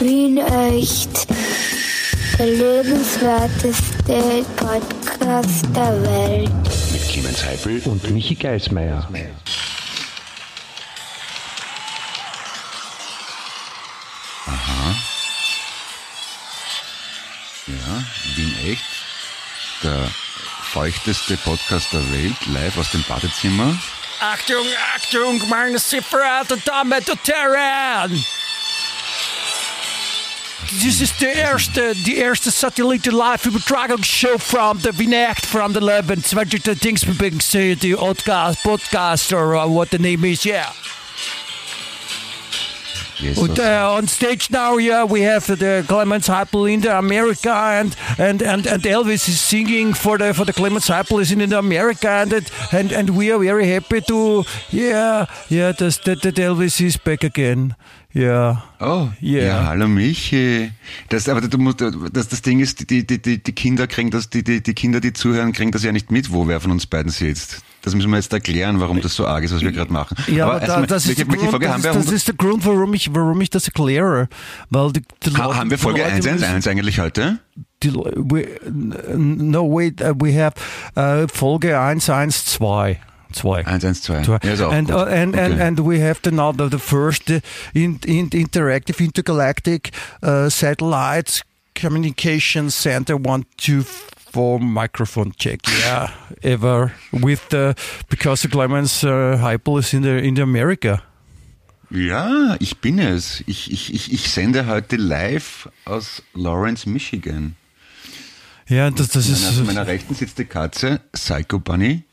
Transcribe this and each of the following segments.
Wien echt. Der lebenswerteste Podcast der Welt. Mit Clemens Heifel und Michi Geismeier. Ja, Wien echt. Der feuchteste Podcast der Welt, live aus dem Badezimmer. Achtung, Achtung, meine sehr verehrten Damen und This is the erste, die erste Satellite-Live-Übertragungsshow from the Vinecht from the 11 20 Dingsbing City podcast, podcast or uh, what the name is, yeah. And uh, on stage now, yeah, we have the Clemens Heipel in the America, and, and, and, and Elvis is singing for the for the Clemens Heipel is in the America, and and and we are very happy to, yeah, yeah, that that, that Elvis is back again, yeah. Oh, Ja. ja, hallo Michi. Das, aber du musst, das, das Ding ist, die, die, die, die Kinder kriegen das, die, die, die Kinder, die zuhören, kriegen das ja nicht mit, wo wer von uns beiden sitzt. Das müssen wir jetzt erklären, warum das so arg ist, was wir gerade machen. Ja, aber, da, das, ist Grund, Folge das, ist, wir? das 100 ist der Grund, warum ich, warum ich das erkläre. Weil die, die ha, Leute- haben wir Folge Leute 111 eigentlich heute? Die, we, no, wait, uh, we have uh, Folge 112. Zwei. 112. Zwei. Ja, ist auch and, gut. uh, and, and, Okay. and we have the, now the, the first uh, in, in, interactive intergalactic uh, satellite communication center one two four microphone check yeah ever with the because the Clemens uh, Heipel is in the in the America Ja, ich bin es. Ich, ich, ich, ich sende heute live aus Lawrence, Michigan. ja das, das ist An meiner rechten sitzt die Katze, Psycho Bunny.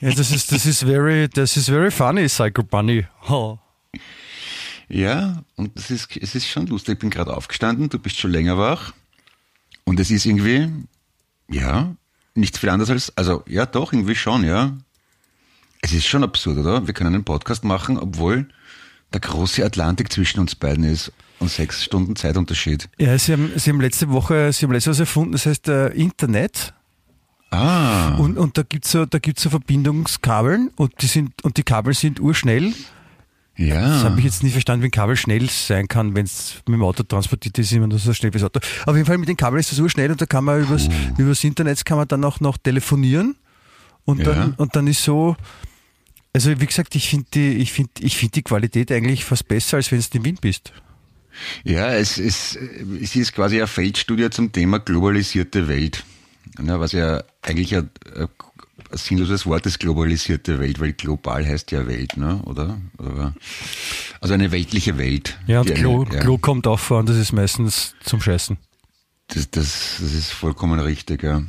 Ja, das ist das ist very das ist very funny Psycho Bunny oh. Ja, und es ist, es ist schon lustig. Ich bin gerade aufgestanden, du bist schon länger wach. Und es ist irgendwie, ja, nichts viel anderes als, also ja doch, irgendwie schon, ja. Es ist schon absurd, oder? Wir können einen Podcast machen, obwohl der große Atlantik zwischen uns beiden ist und sechs Stunden Zeitunterschied. Ja, sie haben, sie haben letzte Woche, sie haben letzte Woche erfunden, das heißt äh, Internet. Ah, Und, und da gibt's so, da gibt's so Verbindungskabeln und die sind, und die Kabel sind urschnell. Das ja. habe ich jetzt nie verstanden, wie ein Kabel schnell sein kann, wenn es mit dem Auto transportiert ist, immer nur so schnell wie das Auto. Auf jeden Fall mit den Kabeln ist das urschnell und da kann man übers, übers Internet kann man dann auch noch telefonieren. Und dann, Ja. und dann ist so, also wie gesagt, ich finde die, ich finde, ich finde die Qualität eigentlich fast besser, als wenn du in Wien bist. Ja, es ist, es ist quasi eine Feldstudie zum Thema globalisierte Welt. Ja, was ja eigentlich ein, ein sinnloses Wort ist, globalisierte Welt, weil global heißt ja Welt, ne? oder? also eine weltliche Welt. Ja, und Klo, eine, ja, Klo kommt auch vor und das ist meistens zum Scheißen. Das, das, das ist vollkommen richtig, ja.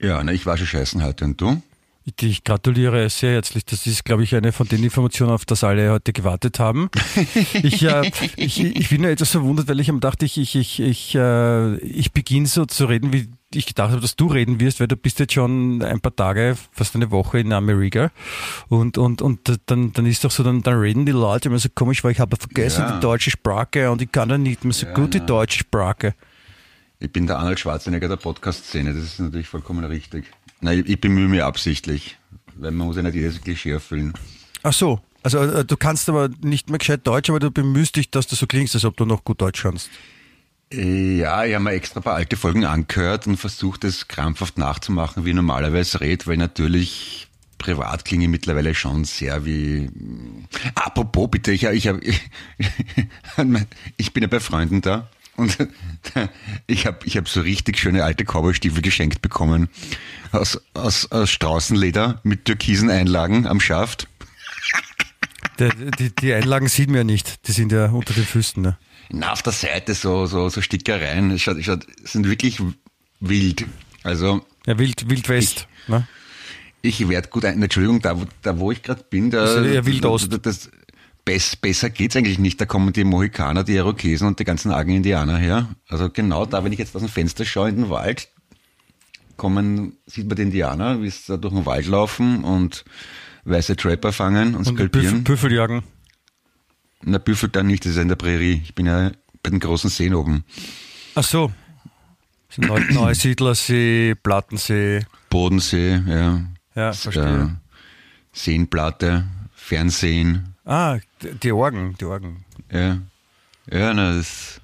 Ja, na, ich war schon scheißen heute und du? Ich, gratuliere sehr herzlich. Das ist, glaube ich, eine von den Informationen, auf das alle heute gewartet haben. Ich, äh, ich, ich bin ja etwas verwundert, weil ich am dachte, ich, ich, ich, ich, äh, ich beginne so zu reden, wie ich gedacht habe, dass du reden wirst, weil du bist jetzt schon ein paar Tage, fast eine Woche in Amerika. Und, und, und dann, dann ist doch so, dann, dann reden die Leute immer so komisch, weil ich habe vergessen Ja. die deutsche Sprache und ich kann dann nicht mehr so gut die deutsche Sprache. Ich bin der Arnold Schwarzenegger der Podcast-Szene, das ist natürlich vollkommen richtig. Nein, ich, ich bemühe mich absichtlich, weil man muss ja nicht jedes Klischee erfüllen. Ach so. Also äh, du kannst aber nicht mehr gescheit Deutsch, aber du bemühst dich, dass du so klingst, als ob du noch gut Deutsch kannst. Äh, Ja, ich habe mir extra ein paar alte Folgen angehört und versucht, es krampfhaft nachzumachen, wie ich normalerweise red, weil natürlich privat klinge ich mittlerweile schon sehr wie. Apropos, bitte, ich, ich, ich, ich bin ja bei Freunden da und ich habe ich hab so richtig schöne alte Cowboystiefel geschenkt bekommen aus, aus, aus Straußenleder mit türkisen Einlagen am Schaft. Der, die, die Einlagen sieht man ja nicht, die sind ja unter den Füßen. Ne? Na, auf der Seite so, so, so Stickereien. Es schaut, schaut, sind wirklich wild. Also, Ja, Wild, Wild West. Ne? ich werde gut ein. Entschuldigung, da, wo- da wo ich gerade bin, da. Das ist eher Wild Ost. Das, das, bess, besser geht's eigentlich nicht. Da kommen die Mohikaner, die Irokesen und die ganzen argen Indianer her. Also genau da, wenn ich jetzt aus dem Fenster schaue in den Wald, kommen, sieht man die Indianer, wie sie da durch den Wald laufen und weiße Trapper fangen und, Und Büffel, skalpieren. Büffeljagen. Na, Büffel dann nicht, das ist ja in der Prärie. Ich bin ja bei den großen Seen oben. Ach so. Neusiedlersee, Plattensee. Bodensee, ja. Ja, verstehe. Äh, Seenplatte, Fernsehen, Ah, die Orgen, die Orgen. Ja. Ja, na, das.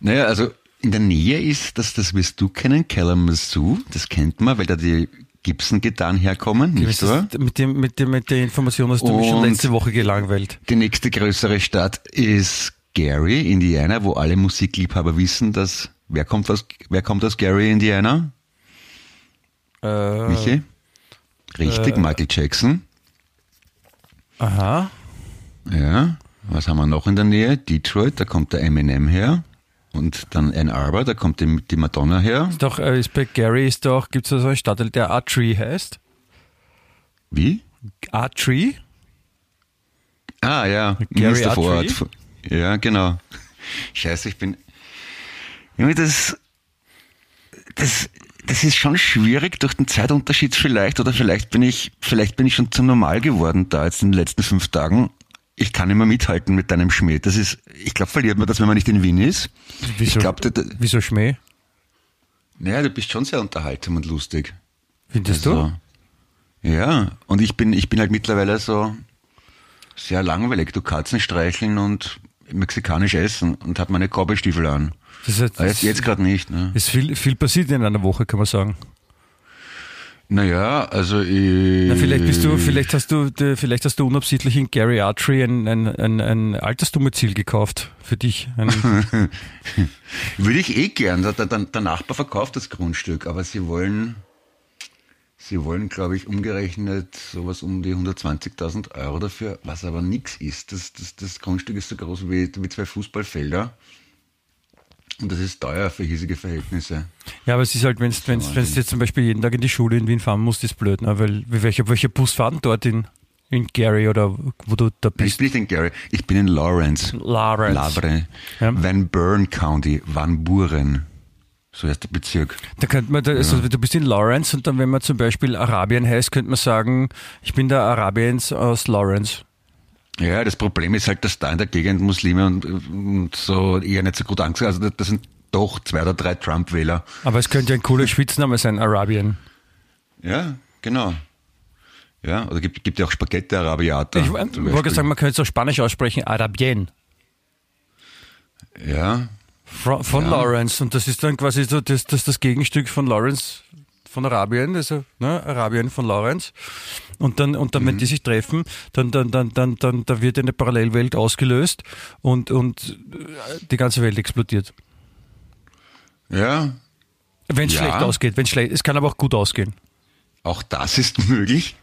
Naja, also in der Nähe ist, das, das wirst du kennen, Kalamazoo, das kennt man, weil da die Gibson-Gitarren herkommen, nicht wahr? Mit, dem, mit, dem, mit der Information hast du mich schon Und- letzte Woche gelangweilt. Die nächste größere Stadt ist Gary, Indiana, wo alle Musikliebhaber wissen, dass, wer kommt aus, wer kommt aus Gary, Indiana? Äh, Michi? Richtig, äh, Michael Jackson. Aha. Ja. Was haben wir noch in der Nähe? Detroit, da kommt der Eminem her. Und dann Ann Arbor, da kommt die, die Madonna her. Ist doch, äh, ist bei Gary ist doch, gibt es so einen Stadtteil, der Artree heißt? Wie? Artree? Ah, ja. Gary Mr. Artree? Vorort. Ja, genau. Scheiße, ich bin. Irgendwie das, das, das ist schon schwierig durch den Zeitunterschied vielleicht, oder vielleicht bin ich, vielleicht bin ich schon zu normal geworden da jetzt in den letzten fünf Tagen. Ich kann immer mithalten mit deinem Schmäh. Das ist, ich glaube, verliert man das, wenn man nicht in Wien ist. Wieso, Ich glaube, wieso Schmäh? naja, du bist schon sehr unterhaltsam und lustig. Findest Also, Ja, und ich bin, ich bin halt mittlerweile so sehr langweilig. Du Katzen streicheln und mexikanisch essen und hab meine Cowboystiefel an. Das ist, jetzt, Aber jetzt, jetzt gerade nicht. Ne? ist viel, viel passiert in einer Woche, kann man sagen. Naja, also ich, Na, vielleicht bist du, vielleicht hast du, vielleicht hast du unabsichtlich in Gary Artree ein, ein, ein, ein Altersdomizil gekauft für dich. Würde ich eh gern. Der, der, der Nachbar verkauft das Grundstück, aber sie wollen, sie wollen, glaube ich, umgerechnet sowas um die 120.000 Euro dafür, was aber nix ist. Das, das, das Grundstück ist so groß wie, wie zwei Fußballfelder. Und das ist teuer für hiesige Verhältnisse. ja, aber es ist halt, wenn du jetzt zum Beispiel jeden Tag in die Schule in Wien fahren musst, ist blöd, ne? weil wie- welcher, welcher Bus fahren dort in, in Gary oder wo du da Ich bist? bin nicht in Gary, ich bin in Lawrence. Lawrence. Lavre. Ja. Van Buren County, Van Buren. So heißt der Bezirk. Da könnte man, da, also du bist in Lawrence und dann, wenn man zum Beispiel Arabien heißt, könnte man sagen, ich bin der Arabiens aus Lawrence. Ja, das Problem ist halt, dass da in der Gegend Muslime und, und so eher nicht so gut angesehen Also das- sind doch zwei oder drei Trump-Wähler. Aber es könnte ja ein cooler Spitzname sein, Arabien. Ja, genau. Ja, oder gibt, gibt ja auch Spaghetti Arabiata. Ich wollte sagen, man könnte es auch Spanisch aussprechen, Arabien. Ja, Von, von Ja. Lawrence. Und das ist dann quasi so das, das, das Gegenstück von Lawrence von Arabien, also ne, Arabien von Lawrence. Und dann, und dann Mhm. wenn die sich treffen, dann, dann, dann, dann, dann, da wird eine Parallelwelt ausgelöst und, und äh, die ganze Welt explodiert. ja, Wenn es Ja. schlecht ausgeht, wenn schlecht, es kann aber auch gut ausgehen. auch das ist möglich.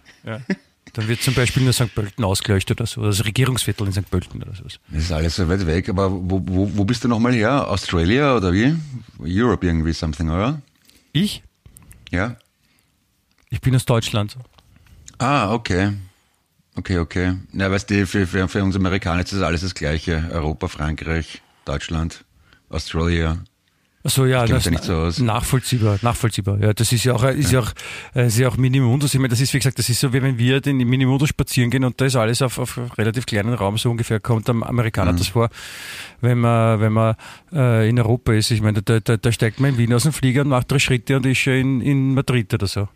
Dann wird zum Beispiel nur St. Pölten ausgeleuchtet oder so, das Regierungsviertel in St. Pölten oder sowas. Das ist alles so weit weg, aber wo, wo, wo bist du nochmal her? Australia oder wie? Europe irgendwie something, oder? Ich? Ja. Ich bin aus Deutschland. Ah, okay. Okay, okay. Na, weißt du, für, für, für uns Amerikaner ist das alles das Gleiche. Europa, Frankreich, Deutschland, Australia. Achso, ja, das da nicht so aus. nachvollziehbar, nachvollziehbar. Ja, das ist ja auch, ist ja auch, äh, ist ja auch Minimundus. Ich meine, das ist, wie gesagt, das ist so, wie wenn wir den Minimundus spazieren gehen und da ist alles auf, auf relativ kleinen Raum, so ungefähr kommt am Mhm. Amerikaner das vor, wenn man, wenn man äh, in Europa ist. Ich meine, da, da, da steigt man in Wien aus dem Flieger und macht drei Schritte und ist schon in, in Madrid oder so.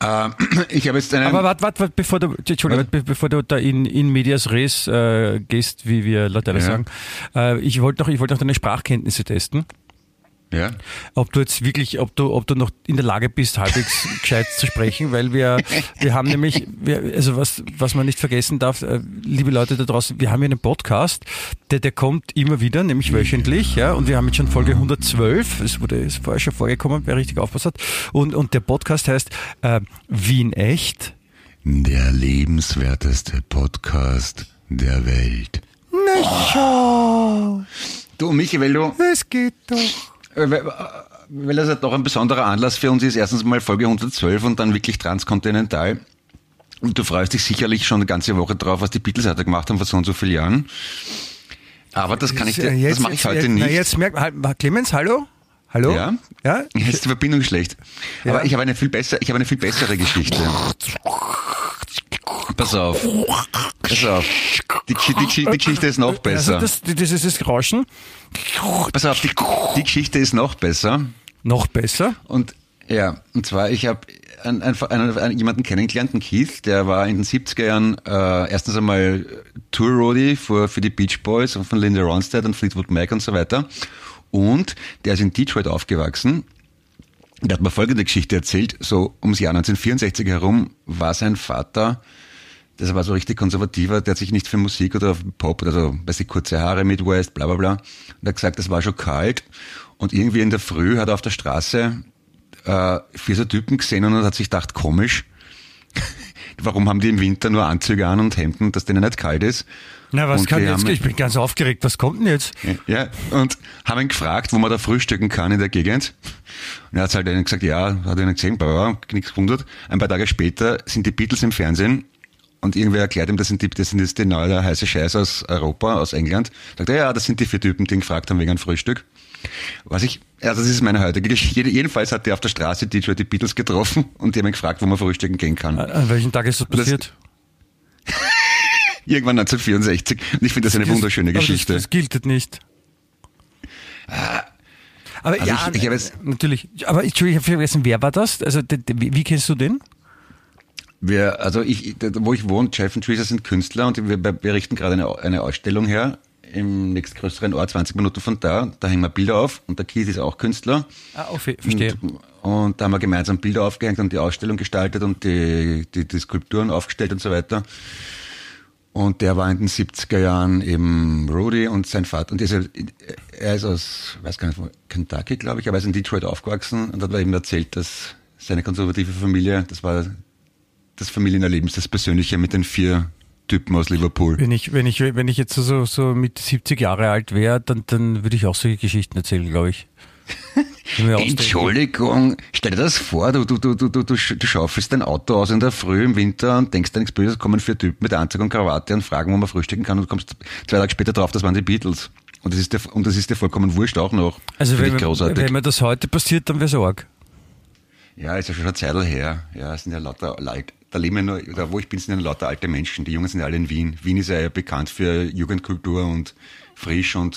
Äh, ich habe jetzt einen. Aber warte, warte, warte, bevor du, Entschuldigung, be- bevor du da in, in medias res äh, gehst, wie wir Lateiner Ja. sagen, äh, ich wollte noch, ich wollte noch deine Sprachkenntnisse testen. Ja. ob du jetzt wirklich, ob du, ob du noch in der Lage bist, halbwegs gescheit zu sprechen, weil wir, wir haben nämlich, wir, also was, was man nicht vergessen darf, äh, liebe Leute da draußen, wir haben hier einen Podcast, der, der kommt immer wieder, nämlich wöchentlich, ja, und wir haben jetzt schon Folge 112, es wurde, ist vorher schon vorgekommen, wer richtig aufpasst hat, und, und der Podcast heißt, äh, Wien echt. Der lebenswerteste Podcast der Welt. Na schau, Du, Michi, weil du, es geht doch. Äh, weil weil das halt doch ein besonderer Anlass für uns ist. Erstens mal Folge 112 und dann wirklich transkontinental. Und du freust dich sicherlich schon eine ganze Woche drauf, was die Beatles heute gemacht haben vor so und so vielen Jahren. Aber das kann ich dir, Jetzt- das mache ich heute jetzt, nicht. Na, jetzt merkt halt, Clemens, hallo? Hallo? Ja? Ja? Jetzt ist die Verbindung schlecht. Ja. Aber ich habe eine viel besser, ich habe eine viel bessere Geschichte. Pass auf. Pass auf. Die, die, die Geschichte ist noch besser. Also das, das ist das Rauschen. Pass auf, die, die Geschichte ist noch besser. Noch besser. Und ja, und zwar, ich habe einen, einen, einen, jemanden kennengelernt, einen Keith, der war in den 70er Jahren äh, erstens einmal Tour-Roadie für, für die Beach Boys und von Linda Ronstadt und Fleetwood Mac und so weiter. Und der ist in Detroit aufgewachsen. Der hat mir folgende Geschichte erzählt. So ums Jahr 1964 herum war sein Vater, das war so richtig konservativer, der hat sich nicht für Musik oder Pop, also weiß ich, kurze Haare, Midwest, bla bla bla. Und er hat gesagt, es war schon kalt. Und irgendwie in der Früh hat er auf der Straße äh, vier so Typen gesehen und hat sich gedacht, komisch, warum haben die im Winter nur Anzüge an und Hemden, dass denen nicht kalt ist? Na, was und kann jetzt? haben- Ich bin ganz aufgeregt. Was kommt denn jetzt? Ja, und haben ihn gefragt, wo man da frühstücken kann in der Gegend. Und er hat halt ihnen gesagt, ja, hat ihnen gesehen, bla, nichts gewundert. Ein paar Tage später sind die Beatles im Fernsehen und irgendwer erklärt ihm, das sind die, das sind jetzt die neue heiße Scheiß aus Europa, aus England. Sagt er, ja, das sind die vier Typen, die ihn gefragt haben wegen einem Frühstück. Was ich, also das ist meine heutige Geschichte. Jedenfalls hat er auf der Straße Detroit die Beatles getroffen und die haben ihn gefragt, wo man frühstücken gehen kann. An welchem Tag ist das das- passiert? Irgendwann 1964. Und ich finde das eine wunderschöne Geschichte. Das, das gilt nicht. Aber also ja, ich- ich jetzt- natürlich. Aber Entschuldigung, ich habe vergessen, wer war das? Also wie, wie kennst du den? Wir, also ich, wo ich wohne, Jeff und Teresa sind Künstler und wir, wir richten gerade eine, eine Ausstellung her im nächstgrößeren Ort, 20 Minuten von da. Da hängen wir Bilder auf und der Keith ist auch Künstler. Ah, ver- verstehe. Und, und da haben wir gemeinsam Bilder aufgehängt und die Ausstellung gestaltet und die, die, die Skulpturen aufgestellt und so weiter. Und der war in den 70er Jahren eben Rudy und sein Vater. Und dieser, er ist aus, weiß gar nicht, wo, Kentucky, glaube ich, aber er ist in Detroit aufgewachsen und hat mir eben erzählt, dass seine konservative Familie, das war das Familienerlebnis, das Persönliche mit den vier Typen aus Liverpool. Wenn ich, wenn ich, wenn ich jetzt so, so mit 70 Jahre alt wäre, dann, dann würde ich auch solche Geschichten erzählen, glaube ich. Entschuldigung, stell dir das vor, du, du, du, du, du, du sch- du schaufelst dein Auto aus in der Früh im Winter und denkst dir nichts Böses, kommen vier Typen mit Anzug und Krawatte und fragen, wo man frühstücken kann und du kommst zwei Tage später drauf, das waren die Beatles. Und das ist dir, und das ist dir vollkommen wurscht auch noch. Also wenn, großartig. wenn mir das heute passiert, dann wäre es arg. ja, ist ja schon eine Zeit her. Ja, es sind ja lauter Leute. Da leben ja nur, da wo ich bin, sind ja lauter alte Menschen. Die Jungen sind ja alle in Wien. Wien ist ja eher bekannt für Jugendkultur und frisch und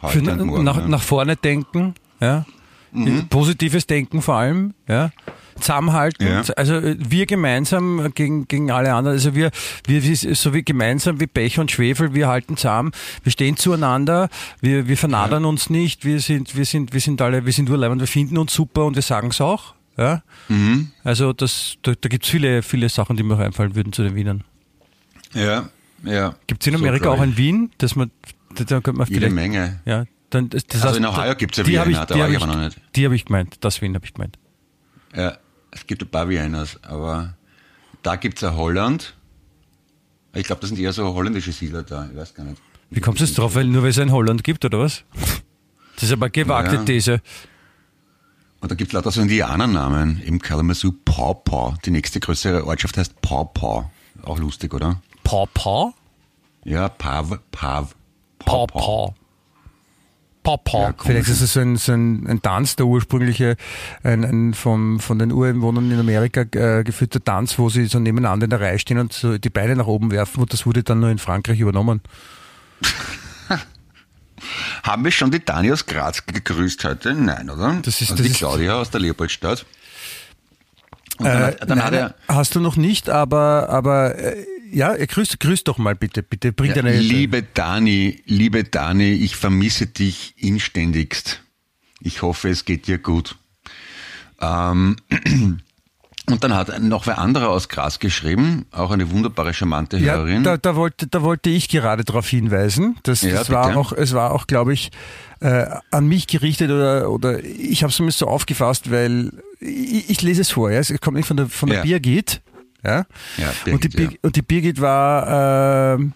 Für, heute und morgen. nach, ja. nach vorne denken, ja. Mhm. Positives Denken vor allem, ja. Zusammenhalten, Ja. also äh, wir gemeinsam gegen, gegen alle anderen, also wir, wir, wir so wie gemeinsam wie Pech und Schwefel, wir halten zusammen, wir stehen zueinander, wir, wir vernadern uns nicht, wir sind, wir sind, wir sind alle, wir sind urleibend, wir finden uns super und wir sagen es auch, ja. Mhm. Also das, da, da gibt's viele, viele Sachen, die mir auch einfallen würden zu den Wienern. ja, ja. Gibt es in So Amerika glaub auch ein Wien, dass man, da, könnte man Jede Menge. ja, dann, das, Also in Ohio ja die hab Vienna, ich, da war ich aber noch nicht. Die habe ich gemeint, das Wien habe ich gemeint. Ja, es gibt ein paar Viennas, aber da gibt's ein Holland. Ich glaube, das sind eher so holländische Siedler da, ich weiß gar nicht. Wie kommst du jetzt drauf? Weil nur weil es ein Holland gibt, oder was? Das ist aber eine gewagte Ja. These. Und da gibt's lauter so Indianernamen. Im Kalamazoo Paw Paw. Die nächste größere Ortschaft heißt Paw Paw. Auch lustig, oder? Paw Paw? Ja, Pav, Pav. Paw Paw. Paw Paw. Ja. Vielleicht ist es so ein, so ein, ein Tanz, der ursprüngliche, ein, ein vom, von den Ureinwohnern in Amerika äh, geführter Tanz, wo sie so nebeneinander in der Reihe stehen und so die Beine nach oben werfen und das wurde dann nur in Frankreich übernommen. Haben wir schon die Dani aus Graz gegrüßt heute? Nein, oder? Das ist- also das die Claudia aus der Leopoldstadt. Dann, Äh, hat- dann nein, er, hast du noch nicht, aber, aber äh, ja, grüß, grüß doch mal bitte, bitte, bring Ja, deine liebe Dani, liebe Dani, ich vermisse dich inständigst. Ich hoffe, es geht dir gut. Ähm, und dann hat noch wer anderer aus Graz geschrieben, auch eine wunderbare, charmante Ja, Hörerin. da, da, wollte, da wollte ich gerade darauf hinweisen. Das, Ja, das war auch, es war auch, glaube ich, äh, an mich gerichtet oder, oder ich habe es zumindest so aufgefasst, weil ich, ich lese es vor. Ja? Es kommt nicht von der, von der Ja. Birgit. Ja? Ja, und, die Birgit, ja. Und die Birgit war. ähm,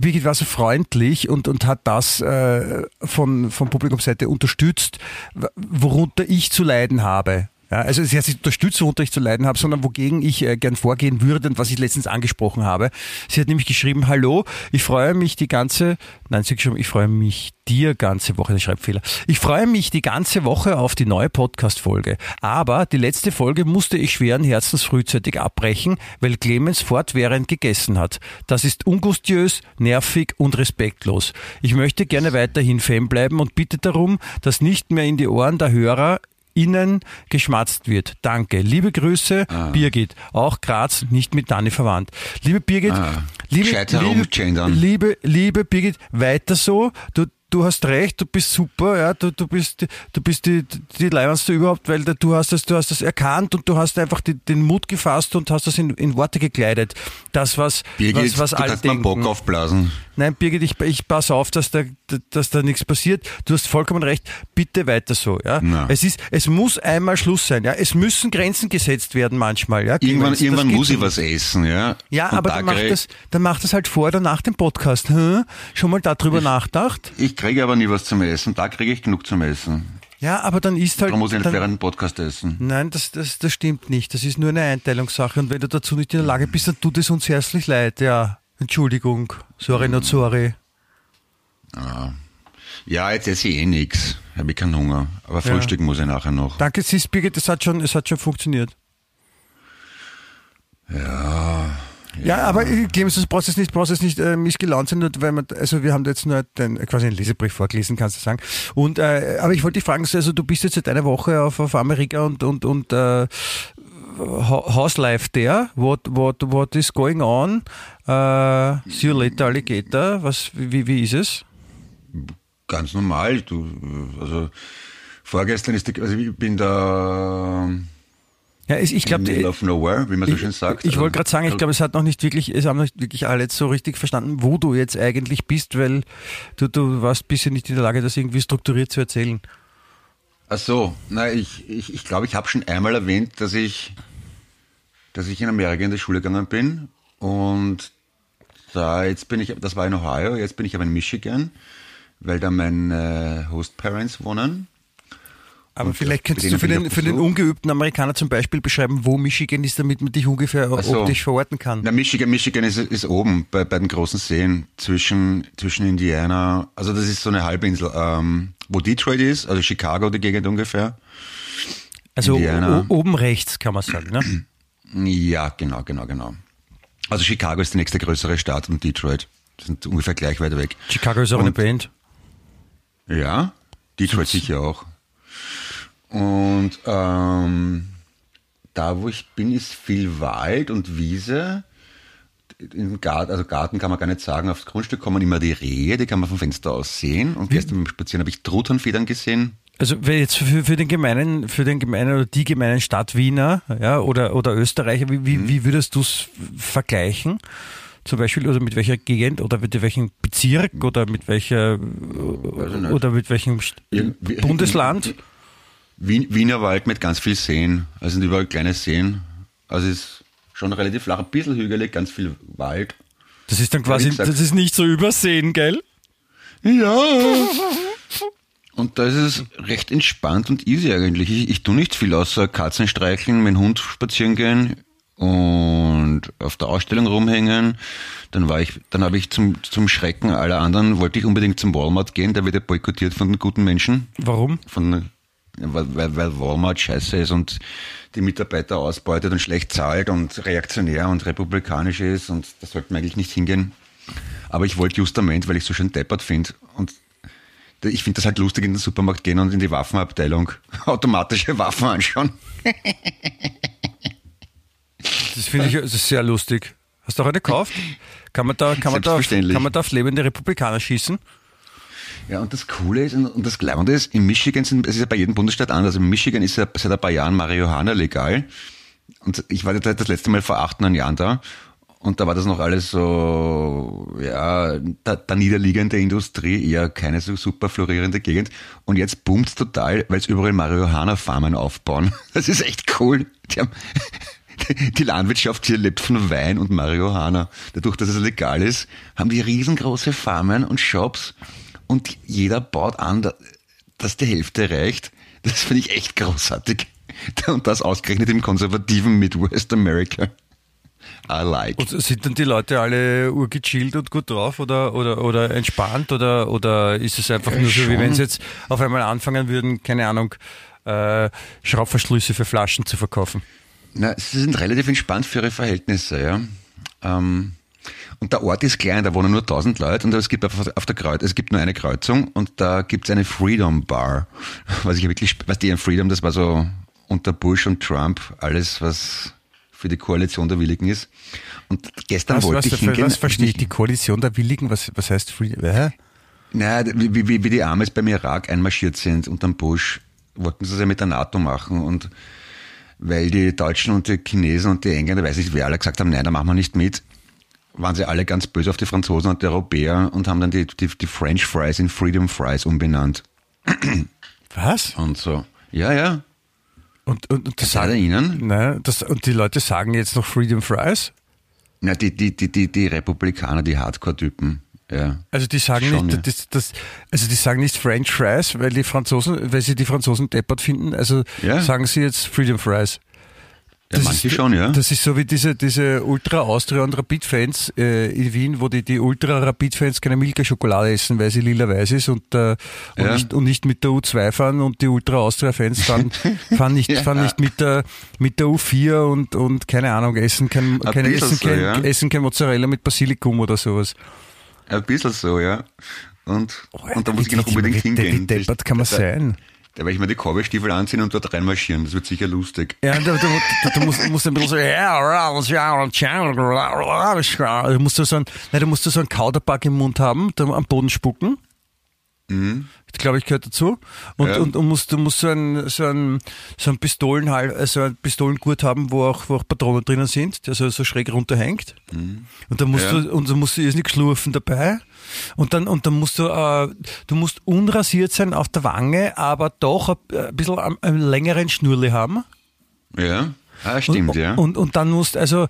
Birgit war so freundlich und, und hat das äh, von, von Publikumsseite unterstützt, worunter ich zu leiden habe. Ja, also hat sich unterstützt, worunter ich zu leiden habe, sondern wogegen ich äh, gern vorgehen würde und was ich letztens angesprochen habe. Sie hat nämlich geschrieben, hallo, ich freue mich die ganze, nein, sie hat geschrieben, ich freue mich dir ganze Woche, ein Schreibfehler. Ich freue mich die ganze Woche auf die neue Podcast-Folge. Aber die letzte Folge musste ich schweren Herzens frühzeitig abbrechen, weil Clemens fortwährend gegessen hat. Das ist ungustiös, nervig und respektlos. Ich möchte gerne weiterhin Fan bleiben und bitte darum, das nicht mehr in die Ohren der Hörer innen geschmatzt wird. Danke. Liebe Grüße, Ah. Birgit. Auch Graz, nicht mit Dani verwandt. Liebe Birgit, Ah. liebe, liebe, liebe, liebe Birgit, weiter so. Du, du hast recht, du bist super, ja, du, du bist, du bist die, die Leibendste überhaupt, weil du hast das, du hast das erkannt und du hast einfach die, den Mut gefasst und hast das in, in Worte gekleidet. Das, was, Birgit, was, was du alle kannst denken. Bock aufblasen. Nein, Birgit, ich, ich pass auf, dass da, dass da nichts passiert. Du hast vollkommen recht. Bitte weiter so, ja. Na. Es ist, es muss einmal Schluss sein, ja. Es müssen Grenzen gesetzt werden manchmal, ja. Irgendwann, Das irgendwann muss ich was essen, ja. Ja, Und aber da dann macht, das, dann macht das halt vor oder nach dem Podcast. Hm? Schon mal darüber nachgedacht? Ich kriege aber nie was zum Essen. Da kriege ich genug zum Essen. Ja, aber dann ist halt. Darum muss ich nicht dann, während dem Podcast essen. Nein, das, das, das stimmt nicht. Das ist nur eine Einteilungssache. Und wenn du dazu nicht in der Lage bist, dann tut es uns herzlich leid. Ja, Entschuldigung. Sorry, not sorry. Ja, jetzt esse ich eh nichts. Habe ich keinen Hunger. Aber frühstücken muss ich nachher noch. Danke, siehst Birgit, es hat schon, es hat schon funktioniert. Ja. Ja, aber Clemens, das brauchst jetzt nicht, brauchst jetzt nicht äh, missgelaunt sein, weil man, also wir haben da jetzt nur den, quasi einen Lesebrief vorgelesen, kannst du sagen. Und äh, aber ich wollte dich fragen, also du bist jetzt seit einer Woche auf, auf Amerika und und und äh, Ho- How's life there? What what what is going on? Äh, see you later, Alligator. Was wie wie ist es? Ganz normal. Du, also vorgestern ist die, also ich bin da Ja, ich, ich the middle glaube, of nowhere, wie man so schön sagt. ich wollte gerade sagen, ich glaube, es hat noch nicht wirklich, es haben nicht wirklich alle jetzt so richtig verstanden, wo du jetzt eigentlich bist, weil du, du warst bisher nicht in der Lage, das irgendwie strukturiert zu erzählen. Ach so, na ich ich, ich, glaube, ich habe schon einmal erwähnt, dass ich, dass ich in Amerika in die Schule gegangen bin und da jetzt bin ich, das war in Ohio, jetzt bin ich aber in Michigan, weil da meine Host Parents wohnen. Aber vielleicht könntest du für den, für den ungeübten Amerikaner zum Beispiel beschreiben, wo Michigan ist, damit man dich ungefähr Ach so. optisch verorten kann. Na, Michigan, Michigan ist, ist oben bei, bei den großen Seen zwischen, zwischen Indiana, also das ist so eine Halbinsel, ähm, wo Detroit ist, also Chicago, die Gegend ungefähr. Also Indiana. oben rechts kann man sagen. Ne? Ja, genau, genau, genau. Also Chicago ist die nächste größere Stadt und Detroit sind ungefähr gleich weit weg. Chicago ist auch eine Und- Band. Ja, Detroit sicher auch. Und ähm, da, wo ich bin, ist viel Wald und Wiese. Im Garten, also Garten kann man gar nicht sagen, aufs Grundstück kommen immer die Rehe, die kann man vom Fenster aus sehen. Und gestern beim Spazieren habe ich Truthahnfedern gesehen. Also jetzt für, für den gemeinen, für den gemeinen oder die gemeinen Stadtwiener ja, oder, oder Österreicher, wie, Mhm. wie, wie würdest du es vergleichen? Zum Beispiel, oder mit welcher Gegend oder mit welchem Bezirk oder mit welcher oder mit welchem Bundesland? Wien, Wiener Wald mit ganz viel Seen. Also sind überall kleine Seen. Also es ist schon relativ flach, ein bisschen hügelig, ganz viel Wald. Das ist dann quasi, das ist nicht so übersehen, gell? Ja. Und da ist es recht entspannt und easy eigentlich. Ich, ich tue nicht viel außer Katzen streicheln, mit dem Hund spazieren gehen und auf der Ausstellung rumhängen. Dann war ich, dann habe ich zum, zum Schrecken aller anderen, wollte ich unbedingt zum Walmart gehen, der wird ja boykottiert von den guten Menschen. Warum? Von, weil, weil, Walmart scheiße ist und die Mitarbeiter ausbeutet und schlecht zahlt und reaktionär und republikanisch ist und da sollte man eigentlich nicht hingehen. Aber ich wollte justament, weil ich so schön deppert finde und ich finde das halt lustig, in den Supermarkt gehen und in die Waffenabteilung automatische Waffen anschauen. Das finde ich das ist sehr lustig. Hast du auch eine gekauft? Kann man da, kann man da, kann man da auf lebende Republikaner schießen? Ja, und das Coole ist und, das Glaubende ist, in Michigan sind, es ist ja bei jedem Bundesstaat anders. In Michigan ist ja seit ein paar Jahren Marihuana legal. Und ich war da das letzte Mal vor acht, neun Jahren da. Und da war das noch alles so, ja, da, da niederliegende Industrie, eher keine so super florierende Gegend. Und jetzt boomt's total, weil es überall Marihuana-Farmen aufbauen. Das ist echt cool. Die, haben, die Landwirtschaft hier lebt von Wein und Marihuana. Dadurch, dass es legal ist, haben die riesengroße Farmen und Shops und jeder baut an, da- dass die Hälfte reicht. Das finde ich echt großartig. Und das ausgerechnet im konservativen Midwest America. I like. Und sind dann die Leute alle urgechillt und gut drauf oder, oder, oder entspannt oder, oder ist es einfach Ja, nur so, wie wenn sie jetzt auf einmal anfangen würden, keine Ahnung, äh, Schraubverschlüsse für Flaschen zu verkaufen? Na, sie sind relativ entspannt für ihre Verhältnisse, ja. Ähm, Und der Ort ist klein, da wohnen nur 1000 Leute und es gibt auf, der Kreuz, es gibt nur eine Kreuzung und da gibt es eine Freedom Bar. Was ich wirklich, was die Freedom, das war so unter Bush und Trump alles, was für die Koalition der Willigen ist. Und gestern Was, wollte was, ich hingehen. was verstehe ich? Die Koalition der Willigen? Was, was heißt Free? Hä? Naja, wie, wie, wie die Amis beim Irak einmarschiert sind unter Bush, wollten sie es ja mit der NATO machen und weil die Deutschen und die Chinesen und die Engländer, weiß nicht, wer alle gesagt haben, nein, da machen wir nicht mit, waren sie alle ganz böse auf die Franzosen und die Europäer und haben dann die, die, die French Fries in Freedom Fries umbenannt. Was? Und so. Ja, ja. Und, und, und, das er sagen, Ihnen? nein, das, und die Leute sagen jetzt noch Freedom Fries? Na, die, die, die, die, die Republikaner, die Hardcore-Typen. Ja. Also die sagen Schon, nicht, ja. das, das, also die sagen nicht French Fries, weil die Franzosen, weil sie die Franzosen deppert finden. Also Ja. sagen sie jetzt Freedom Fries. Ja, manche schon, ja. Das ist so wie diese, diese Ultra Austria und Rapid-Fans äh, in Wien, wo die, die Ultra Rapid-Fans keine Milka-Schokolade essen, weil sie lila-weiß ist und, äh, und, Ja. nicht, und nicht mit der U2 fahren und die Ultra Austria-Fans fahren, fahren, nicht, Ja. fahren nicht mit der, mit der U4 und, und keine Ahnung, essen kein, Ein keine, essen, so, kein, ja. essen kein Mozzarella mit Basilikum oder sowas. Ein bisschen so, ja. Und, Oh, und da muss ich noch unbedingt hingehen. Wie deppert kann man sein? Da werde ich mir die Cowboy-Stiefel anziehen und dort reinmarschieren. Das wird sicher lustig. Ja, du, du, du, du musst, musst ein bisschen so, ja, du musst so ein, nein, du musst so einen Kauderback im Mund haben, am Boden spucken. Das glaube ich gehört dazu. Und, Ja. und, und musst, du musst so ein, so ein, so ein Pistolenhal, also ein Pistolengurt haben, wo auch, wo auch Patronen drinnen sind, der so, so schräg runterhängt. Und dann musst Ja. du, und dann musst du irrsinnig schlurfen dabei. Und dann, und dann musst du, äh, du musst unrasiert sein auf der Wange, aber doch ein, ein bisschen einen längeren Schnurle haben. Ja, ah, stimmt, und, ja. Und, und dann musst, also,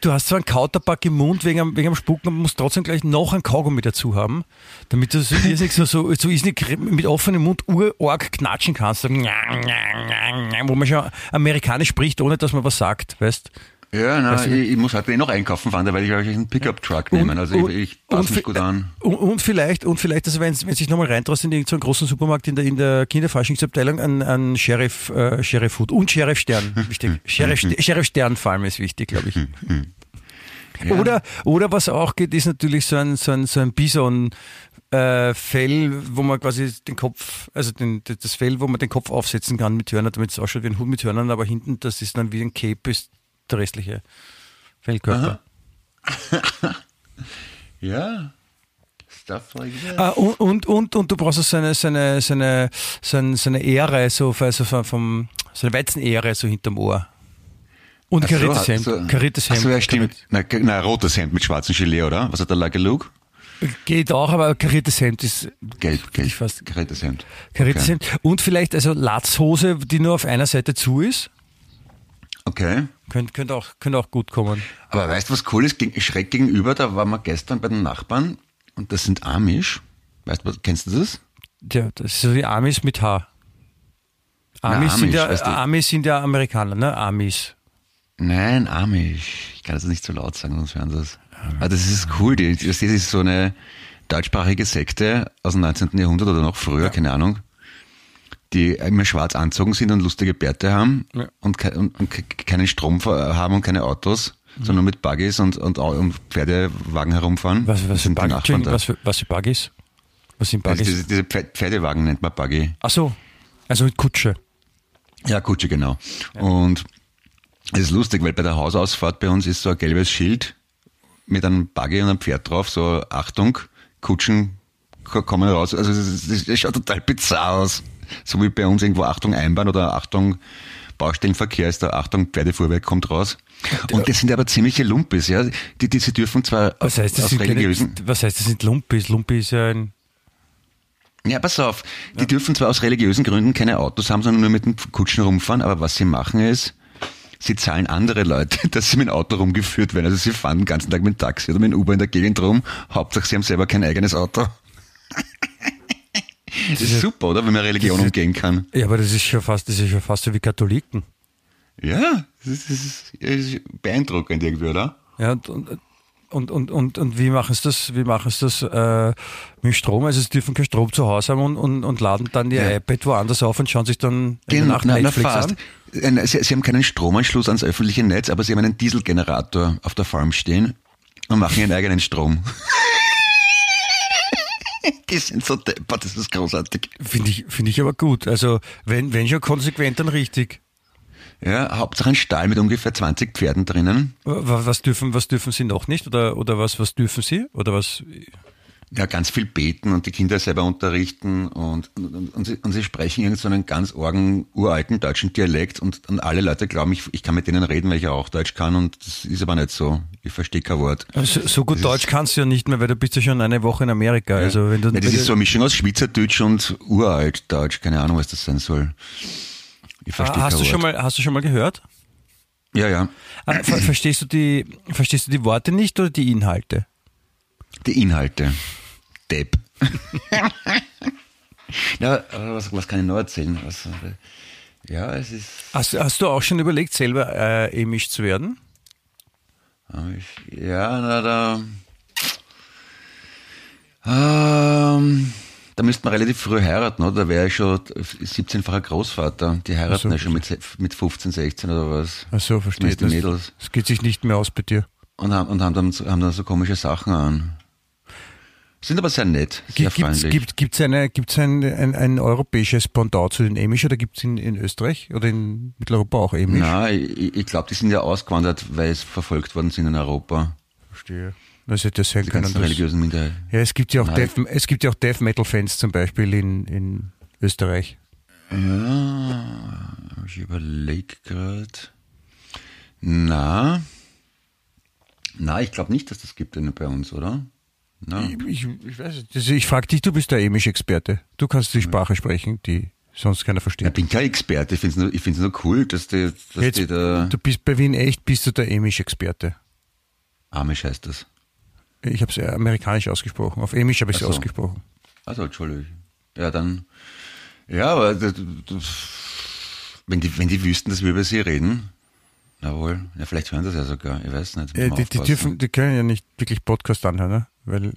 du hast zwar einen Kauterpack im Mund wegen, am- wegen am Spucken, aber musst trotzdem gleich noch ein Kaugummi dazu haben, damit du so, irrsinnig so, so, so irrsinnig mit offenem Mund urorg knatschen kannst, wo man schon amerikanisch spricht, ohne dass man was sagt, weißt ja, na, du- ich, ich muss heute eh noch einkaufen fahren, da werde ich euch einen Pickup-Truck nehmen. Also ich, ich passe mich gut an. Und, und vielleicht, und vielleicht, also wenn, wenn sich nochmal reintraust in irgendeinen großen Supermarkt in der, in der Kinderforschungsabteilung, ein, ein Sheriff, äh, Sheriff Food und Sheriff Stern, wichtig. Sheriff, Sheriff Stern vor allem ist wichtig, glaube ich. Ja. Oder, oder was auch geht, ist natürlich so ein, so ein, so ein Bison, äh, Fell, wo man quasi den Kopf, also den, das Fell, wo man den Kopf aufsetzen kann mit Hörnern, damit es ausschaut wie ein Hut mit Hörnern, aber hinten, das ist dann wie ein Cape, ist der restliche Fellkörper. Ja. Stuff like that. Ah, und, und, und, und du brauchst auch seine, seine, seine, seine, seine Ehre, so, also vom, seine Weizenehre so hinterm Ohr. Und so, kariertes Hemd. so- kariertes Ach Hemd. so, ja, stimmt. Na, rotes Hemd mit schwarzem Gilet, oder? Was hat der Lucky Luke? Geht auch, aber ein kariertes Hemd ist Gelb, gelb. Fast- Gerät Hemd. kariertes okay. Hemd. Und vielleicht also Latzhose, die nur auf einer Seite zu ist. Okay. Könnte, könnte, auch, könnte auch gut kommen. Aber weißt du, was cool ist? Schräg gegenüber, da waren wir gestern bei den Nachbarn und das sind Amish. Weißt du, was- kennst du das? Ja, das ist so wie Amis mit H. Amis, Amish, sind, ja, weißt du- Amis sind ja Amerikaner, ne? Amis. Nein, Amish. Ich kann das nicht so laut sagen, sonst hören sie es. Aber das ist cool. Die, das ist so eine deutschsprachige Sekte aus dem 19. Jahrhundert oder noch früher, keine Ahnung, die immer schwarz anzogen sind und lustige Bärte haben Ja. und, ke- und, und ke- keinen Strom ver- haben und keine Autos, sondern nur mit Buggies und, und, und Pferdewagen herumfahren. Was, was, Das sind da. was, für, was für Buggies? Was sind Also Buggies? diese, diese Pfer- Pferdewagen nennt man Buggy. Ach so, also mit Kutsche. Ja, Kutsche, genau. Und es ist lustig, weil bei der Hausausfahrt bei uns ist so ein gelbes Schild mit einem Buggy und einem Pferd drauf, so Achtung, Kutschen ko- kommen raus. Also es, es, es schaut total bizarr aus. So wie bei uns irgendwo Achtung Einbahn oder Achtung Baustellenverkehr ist da Achtung Pferdefuhrwerk kommt raus. Und das sind aber ziemliche Lumpis, ja. Die, die sie dürfen zwar Was heißt das? aus Sind keine, religiösen, was heißt das sind Lumpis? Lumpi ist ja ein. Ja, pass auf. Die dürfen zwar aus religiösen Gründen keine Autos haben, sondern nur mit den Kutschen rumfahren, aber was sie machen ist, sie zahlen andere Leute, dass sie mit dem Auto rumgeführt werden. Also sie fahren den ganzen Tag mit dem Taxi oder mit dem Uber in der Gegend rum. Hauptsache sie haben selber kein eigenes Auto. Das ist super, oder? Wenn man Religion ist- umgehen kann. Ja, aber das ist schon fast, das ist schon fast so wie Katholiken. Ja, das ist, das ist, das ist beeindruckend irgendwie, oder? Ja, und, und, und, und, und, und wie machen sie das, wie machen sie das äh, mit Strom? Also sie dürfen keinen Strom zu Hause haben und, und, und laden dann ihr Ja. iPad woanders auf und schauen sich dann Genau, Nacht na, na, Netflix fast. an. Sie, Sie haben keinen Stromanschluss ans öffentliche Netz, aber Sie haben einen Dieselgenerator auf der Farm stehen und machen Ihren eigenen Strom. Die sind so deppert, das ist großartig. Finde ich, finde ich aber gut. Also wenn, wenn schon konsequent, dann richtig. Ja, Hauptsache ein Stall mit ungefähr 20 Pferden drinnen. Wa- Was dürfen, was dürfen sie noch nicht? Oder, oder was, was dürfen sie? Oder was? Ja, ganz viel beten und die Kinder selber unterrichten und, und, und, sie, und sie sprechen irgend so einen ganz orgen, uralten deutschen Dialekt und, und alle Leute glauben, ich, ich kann mit denen reden, weil ich ja auch Deutsch kann und das ist aber nicht so. Ich verstehe kein Wort. So, so gut Deutsch kannst du ja nicht mehr, weil du bist ja schon eine Woche in Amerika. Also wenn du, ja, das ist so eine Mischung aus Schweizerdeutsch und Uraltdeutsch. Keine Ahnung, was das sein soll. Ich verstehe Ah, hast kein du Wort. schon mal, hast du schon mal gehört? Ja, ja. Ah, ver verstehst du die, verstehst du die Worte nicht oder die Inhalte? Die Inhalte. Depp. ja, was, was kann ich noch erzählen? Was, ja, es ist. Hast, hast du auch schon überlegt, selber äh, emisch zu werden? Ja, na, da. Ähm, da müsste man relativ früh heiraten, oder? Da wäre ich schon 17-facher Großvater. Die heiraten so, ja schon mit, mit 15, 16 oder was. Ach so, verstehe. Die Das, Mädels. das geht sich nicht mehr aus bei dir. Und haben, und haben, dann, haben dann so komische Sachen an. Sind aber sehr nett, sehr Gibt es gibt, gibt's eine, gibt's ein, ein, ein europäisches Pendant zu den Emisch oder gibt es in, in Österreich oder in Mitteleuropa auch Emisch? Na, ich, ich glaube, die sind ja ausgewandert, weil es verfolgt worden sind in Europa. Verstehe. Das hätte ja sein Die können. religiösen. Ja, es gibt ja auch Nein. Death, es gibt ja auch Death Metal Fans zum Beispiel in, in Österreich. Ja, ich überlege gerade. Na, na, ich glaube nicht, dass das gibt bei uns, oder? Na, Ich, ich weiß nicht. Ich frage dich, du bist der Emisch-Experte. Du kannst die Sprache sprechen, die sonst keiner ich versteht. bin kein Experte, ich finde es nur, ich nur cool, dass die, dass Jetzt, die da, du bist bei Wien echt, bist du der Emisch-Experte. Amish heißt das. Ich habe es amerikanisch ausgesprochen. Auf Emisch habe ich es so. ausgesprochen. Also, Entschuldigung. Ja, dann, ja, aber das, das, wenn die, wenn die wüssten, dass wir über sie reden, na wohl, ja, vielleicht hören das ja sogar, ich weiß nicht. Äh, die, die, dürfen, die können ja nicht wirklich Podcast anhören, ne? Weil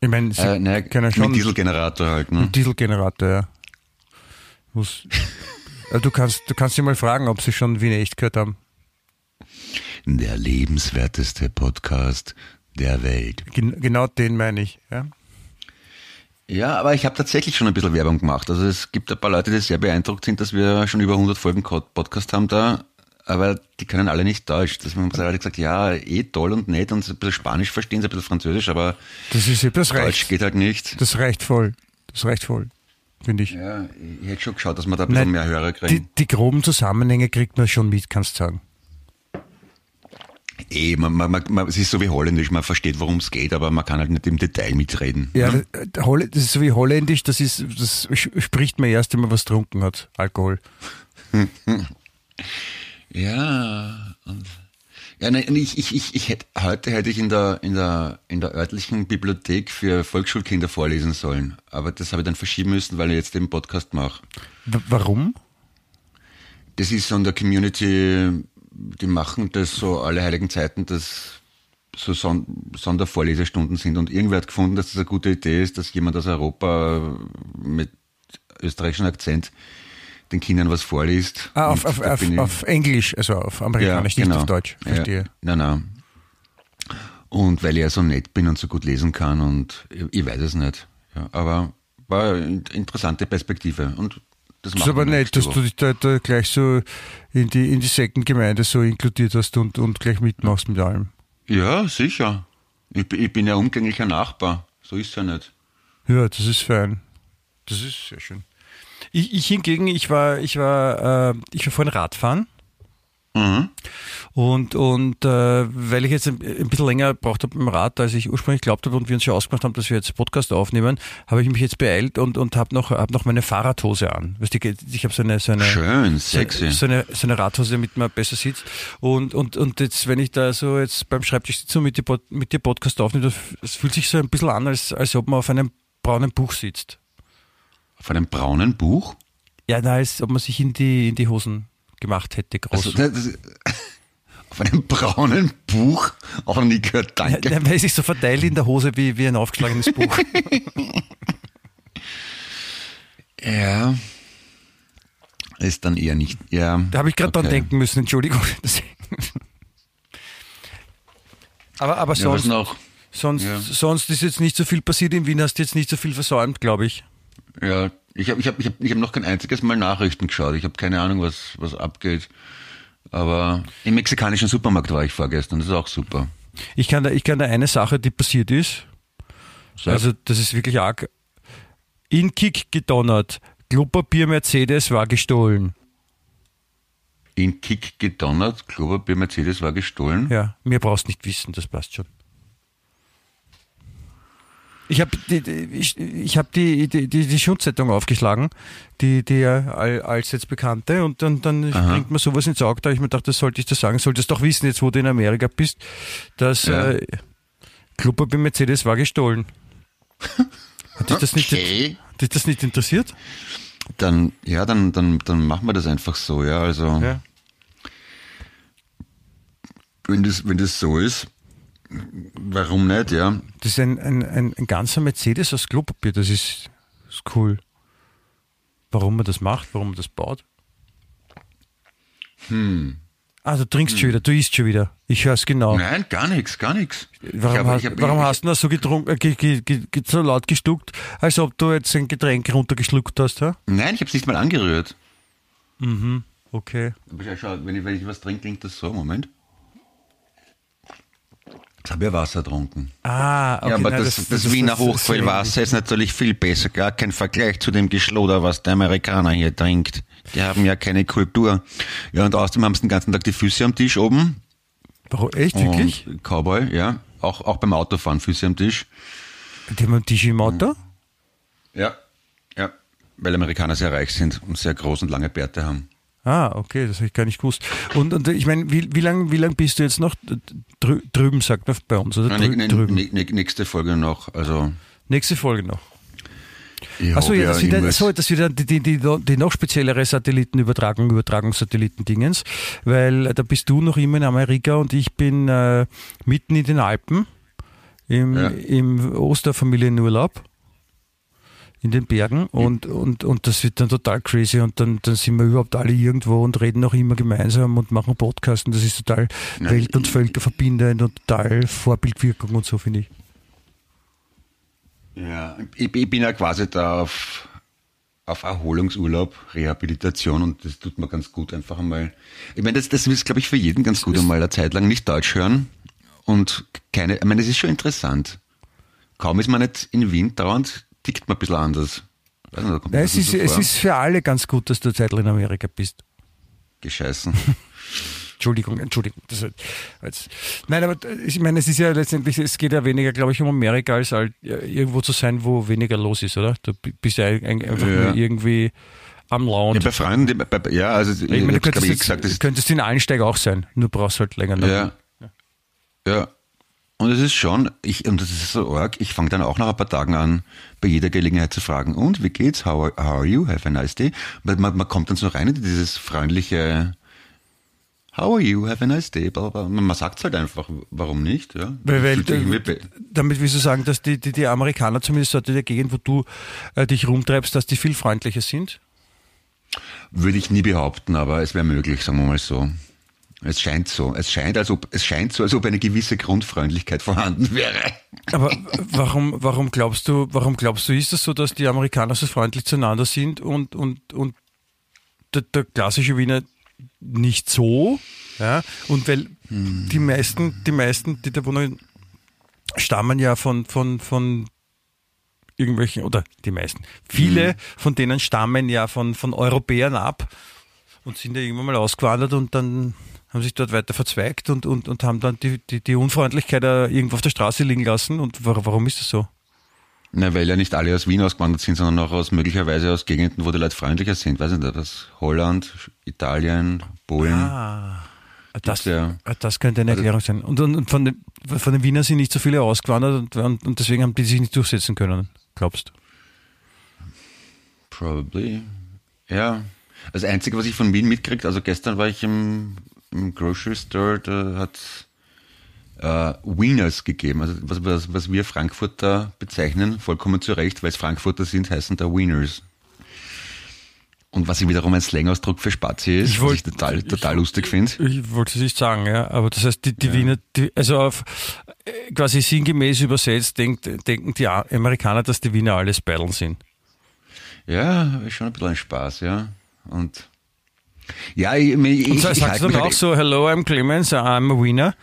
ich meine, sie äh, ne, können mit schon Dieselgenerator halt, ne? einen Dieselgenerator, ja. Muss, also du kannst, du kannst sie mal fragen, ob sie schon Wien echt gehört haben. Der lebenswerteste Podcast der Welt. Gen genau den meine ich. Ja? Ja, aber ich habe tatsächlich schon ein bisschen Werbung gemacht. Also es gibt ein paar Leute, die sehr beeindruckt sind, dass wir schon über 100 Folgen Podcast haben da, aber die können alle nicht Deutsch. Deswegen haben alle gesagt, ja, eh toll und nett und ein bisschen Spanisch verstehen, sie ein bisschen Französisch, aber Das ist das Deutsch reicht. geht halt nicht. Das reicht voll. Das reicht voll, finde ich. Ja, ich hätte schon geschaut, dass wir da ein bisschen Nein, mehr Hörer Die, kriegen. die groben Zusammenhänge kriegt man schon mit, kannst du sagen. Eh, man, man, man, man, es ist so wie Holländisch, man versteht, worum es geht, aber man kann halt nicht im Detail mitreden. Ja, das, Holl- das ist so wie Holländisch, das ist, das spricht man erst, wenn man was getrunken hat. Alkohol. Ja, und, ja, nein, ich, ich, ich, ich hätte, heute hätte ich in der, in der, in der örtlichen Bibliothek für Volksschulkinder vorlesen sollen. Aber das habe ich dann verschieben müssen, weil ich jetzt den Podcast mache. W warum? Das ist so in der Community, die machen das so alle heiligen Zeiten, dass so Son Sondervorlesestunden sind. Und irgendwer hat gefunden, dass das eine gute Idee ist, dass jemand aus Europa mit österreichischem Akzent den Kindern was vorliest. Ah, auf, auf, auf, auf Englisch, also auf Amerikanisch, nicht auf Deutsch. genau. Ja. Verstehe. Nein, nein. Und weil ich ja so nett bin und so gut lesen kann und ich, ich weiß es nicht. Ja, aber war eine interessante Perspektive und das Das ist aber nett, dass du dich da, da gleich so in die, in die Sektengemeinde so inkludiert hast und, und gleich mitmachst mit allem. Ja, sicher. Ich, bin- ich bin ja umgänglicher Nachbar. So ist ja nicht. Ja, das ist fein. Das ist sehr schön. Ich, ich hingegen, ich war, ich war, äh, ich war vorhin Radfahren. Mhm. Und, und äh, weil ich jetzt ein, ein bisschen länger braucht habe im Rad, als ich ursprünglich glaubt habe und wir uns schon ausgemacht haben, dass wir jetzt Podcast aufnehmen, habe ich mich jetzt beeilt und, und habe noch, hab noch meine Fahrradhose an. Weißt du, ich habe so eine, so eine Schön, sexy. so eine, so eine Radhose, damit man besser sitzt. Und, und, und jetzt, wenn ich da so jetzt beim Schreibtisch sitze und mit dir, mit dir Podcast aufnehme, das, das fühlt sich so ein bisschen an, als, als ob man auf einem braunen Buch sitzt. Auf einem braunen Buch? Ja, na, als ob man sich in die, in die Hosen gemacht hätte, groß. Also, das, das, Auf einem braunen Buch? Auch nie gehört, danke. Ja, weil es sich so verteilt in der Hose wie, wie ein aufgeschlagenes Buch. ja. Ist dann eher nicht. Ja. Da habe ich gerade okay. dran denken müssen, Entschuldigung. aber, aber Ja, sonst, noch? sonst, Ja. sonst ist jetzt nicht so viel passiert. In Wien hast du jetzt nicht so viel versäumt, glaube ich. Ja, ich habe ich hab, ich hab, ich hab noch kein einziges Mal Nachrichten geschaut. Ich habe keine Ahnung, was, was abgeht. Aber im mexikanischen Supermarkt war ich vorgestern. Das ist auch super. Ich kann da, ich kann da eine Sache, die passiert ist. Sag. Also, das ist wirklich arg. In Kick gedonnert. Klopapier Mercedes war gestohlen. In Kick gedonnert, Klopapier Mercedes war gestohlen. Ja, mir brauchst nicht wissen, das passt schon. Ich habe die, ich, ich hab die, die, die, die Schundzeitung aufgeschlagen, die, die ja all- als jetzt bekannte, und dann, dann Aha. bringt mir sowas ins Auge, da ich mir gedacht, das sollte ich dir sagen, solltest doch wissen, jetzt wo du in Amerika bist, dass Ja. äh, Klopapier Mercedes war gestohlen. Hat dich das nicht, Okay. hat dich das nicht interessiert? Dann, ja, dann, dann, dann machen wir das einfach so, ja. Also, Ja. wenn, das, wenn das so ist, warum nicht, ja? Das ist ein, ein, ein, ein ganzer Mercedes aus Klopapier, das ist, ist cool. Warum man das macht, warum man das baut. Hm. Ah, du trinkst schon wieder, du isst schon wieder. Ich höre es genau. Nein, gar nichts, gar nichts. Warum, hab- hast, hab- warum hast du das so, getrunken, äh, ge, ge, ge, so laut geschluckt, als ob du jetzt ein Getränk runtergeschluckt hast? Ha? Nein, ich habe es nicht mal angerührt. Okay. Aber schau, wenn ich, wenn ich was trinke, klingt das so. Moment. Jetzt habe ich ja Wasser getrunken. Ah, okay. ja, aber nein, das, das, Wiener das- das- Hochquellwasser ist natürlich viel besser. Gar kein Vergleich zu dem Geschloder, was der Amerikaner hier trinkt. Die haben ja keine Kultur. Ja, und außerdem haben sie den ganzen Tag die Füße am Tisch oben. Warum, echt, wirklich? Und Cowboy, ja. Auch, auch beim Autofahren Füße am Tisch. Die haben einen Tisch im Auto? Ja. Ja. Weil Amerikaner sehr reich sind und sehr groß und lange Bärte haben. Ah, okay, das habe ich gar nicht gewusst. Und, und ich meine, wie, wie lange wie lang bist du jetzt noch drü drüben, sagt man bei uns, oder? Drü ne, ne, drüben. nächste Folge noch. Also, Nächste Folge noch. Achso, ja, das wieder, irgendwas- so, das wieder die, die, die, die noch speziellere Satellitenübertragung, Übertragungssatellitendingens, weil da bist du noch immer in Amerika und ich bin äh, mitten in den Alpen im, Ja. im Osterfamilienurlaub in den Bergen und, und, und das wird dann total crazy und dann, dann sind wir überhaupt alle irgendwo und reden auch immer gemeinsam und machen Podcasts und das ist total Ja, welt- und völkerverbindend und total Vorbildwirkung und so, finde ich. Ja, ich, ich bin ja quasi da auf, auf Erholungsurlaub, Rehabilitation und das tut mir ganz gut einfach einmal. Ich meine, das, das ist, glaube ich, für jeden ganz gut einmal eine Zeit lang nicht Deutsch hören und keine, ich meine, es ist schon interessant. Kaum ist man nicht in Wien dauernd, tickt man ein bisschen anders. Nicht, Ja, mir es, ist, so es ist für alle ganz gut, dass du Zeit in Amerika bist. Gescheißen. Entschuldigung, Entschuldigung. Nein, aber ich meine, es ist ja letztendlich, es geht ja weniger, glaube ich, um Amerika, als halt ja, irgendwo zu sein, wo weniger los ist, oder? Du bi- bist ja ein- einfach Ja. nur irgendwie am Ja, Lounge. bei Freunden, bei, bei- ja, also ich, ich meine, du könntest, ich, gesagt, könntest in Einsteig auch sein, nur brauchst halt länger. noch. Ja. Ja. Und es ist schon, ich, und das ist so arg, ich fange dann auch nach ein paar Tagen an, bei jeder Gelegenheit zu fragen, und wie geht's? How are, how are you? Have a nice day? Man, man, kommt dann so rein in dieses freundliche How are you? Have a nice day? Man sagt es halt einfach, warum nicht? Ja? Weil, weil, damit willst du sagen, dass die, die, die Amerikaner zumindest dort in der Gegend, wo du äh, dich rumtreibst, dass die viel freundlicher sind? Würde ich nie behaupten, aber es wäre möglich, sagen wir mal so. Es scheint so. Es scheint, als ob, es scheint so, als ob eine gewisse Grundfreundlichkeit vorhanden wäre. Aber warum, warum glaubst du, warum glaubst du, ist das so, dass die Amerikaner so freundlich zueinander sind und, und, und der, der klassische Wiener nicht so? Ja? Und weil die meisten, die meisten, die da wohnen, stammen ja von, von, von irgendwelchen, oder die meisten, viele von denen stammen ja von, von Europäern ab und sind ja irgendwann mal ausgewandert und dann haben sich dort weiter verzweigt und, und, und haben dann die, die, die Unfreundlichkeit äh, irgendwo auf der Straße liegen lassen. Und wa- warum ist das so? Na, weil ja nicht alle aus Wien ausgewandert sind, sondern auch aus möglicherweise aus Gegenden, wo die Leute freundlicher sind. Weiß nicht, aus Holland, Italien, Polen. Ah, das, ja. das könnte eine Also- Erklärung sein. Und, und, und von, den, von den Wienern sind nicht so viele ausgewandert und, und, und deswegen haben die sich nicht durchsetzen können, glaubst du? Probably. Ja. Das Einzige, was ich von Wien mitkriege, also gestern war ich im, im Grocery Store, da hat äh, Wieners gegeben. Also was, was, was wir Frankfurter bezeichnen, vollkommen zu Recht, weil es Frankfurter sind, heißen da Wieners. Und was ich wiederum ein Slangausdruck für Spazi ist, Ich was wollt- ich total, ich- total lustig finde. Ich wollte es nicht sagen, ja, aber das heißt, die, die Wiener, die, also auf äh, quasi sinngemäß übersetzt, denkt, denken die Amerikaner, dass die Wiener alles Beideln sind. Ja, ist schon ein bisschen ein Spaß, ja. Und ja, ich, ich, Und ich, so, ich sagst halte du mich dann auch halt, so, hello, I'm Clemens, I'm a Wiener?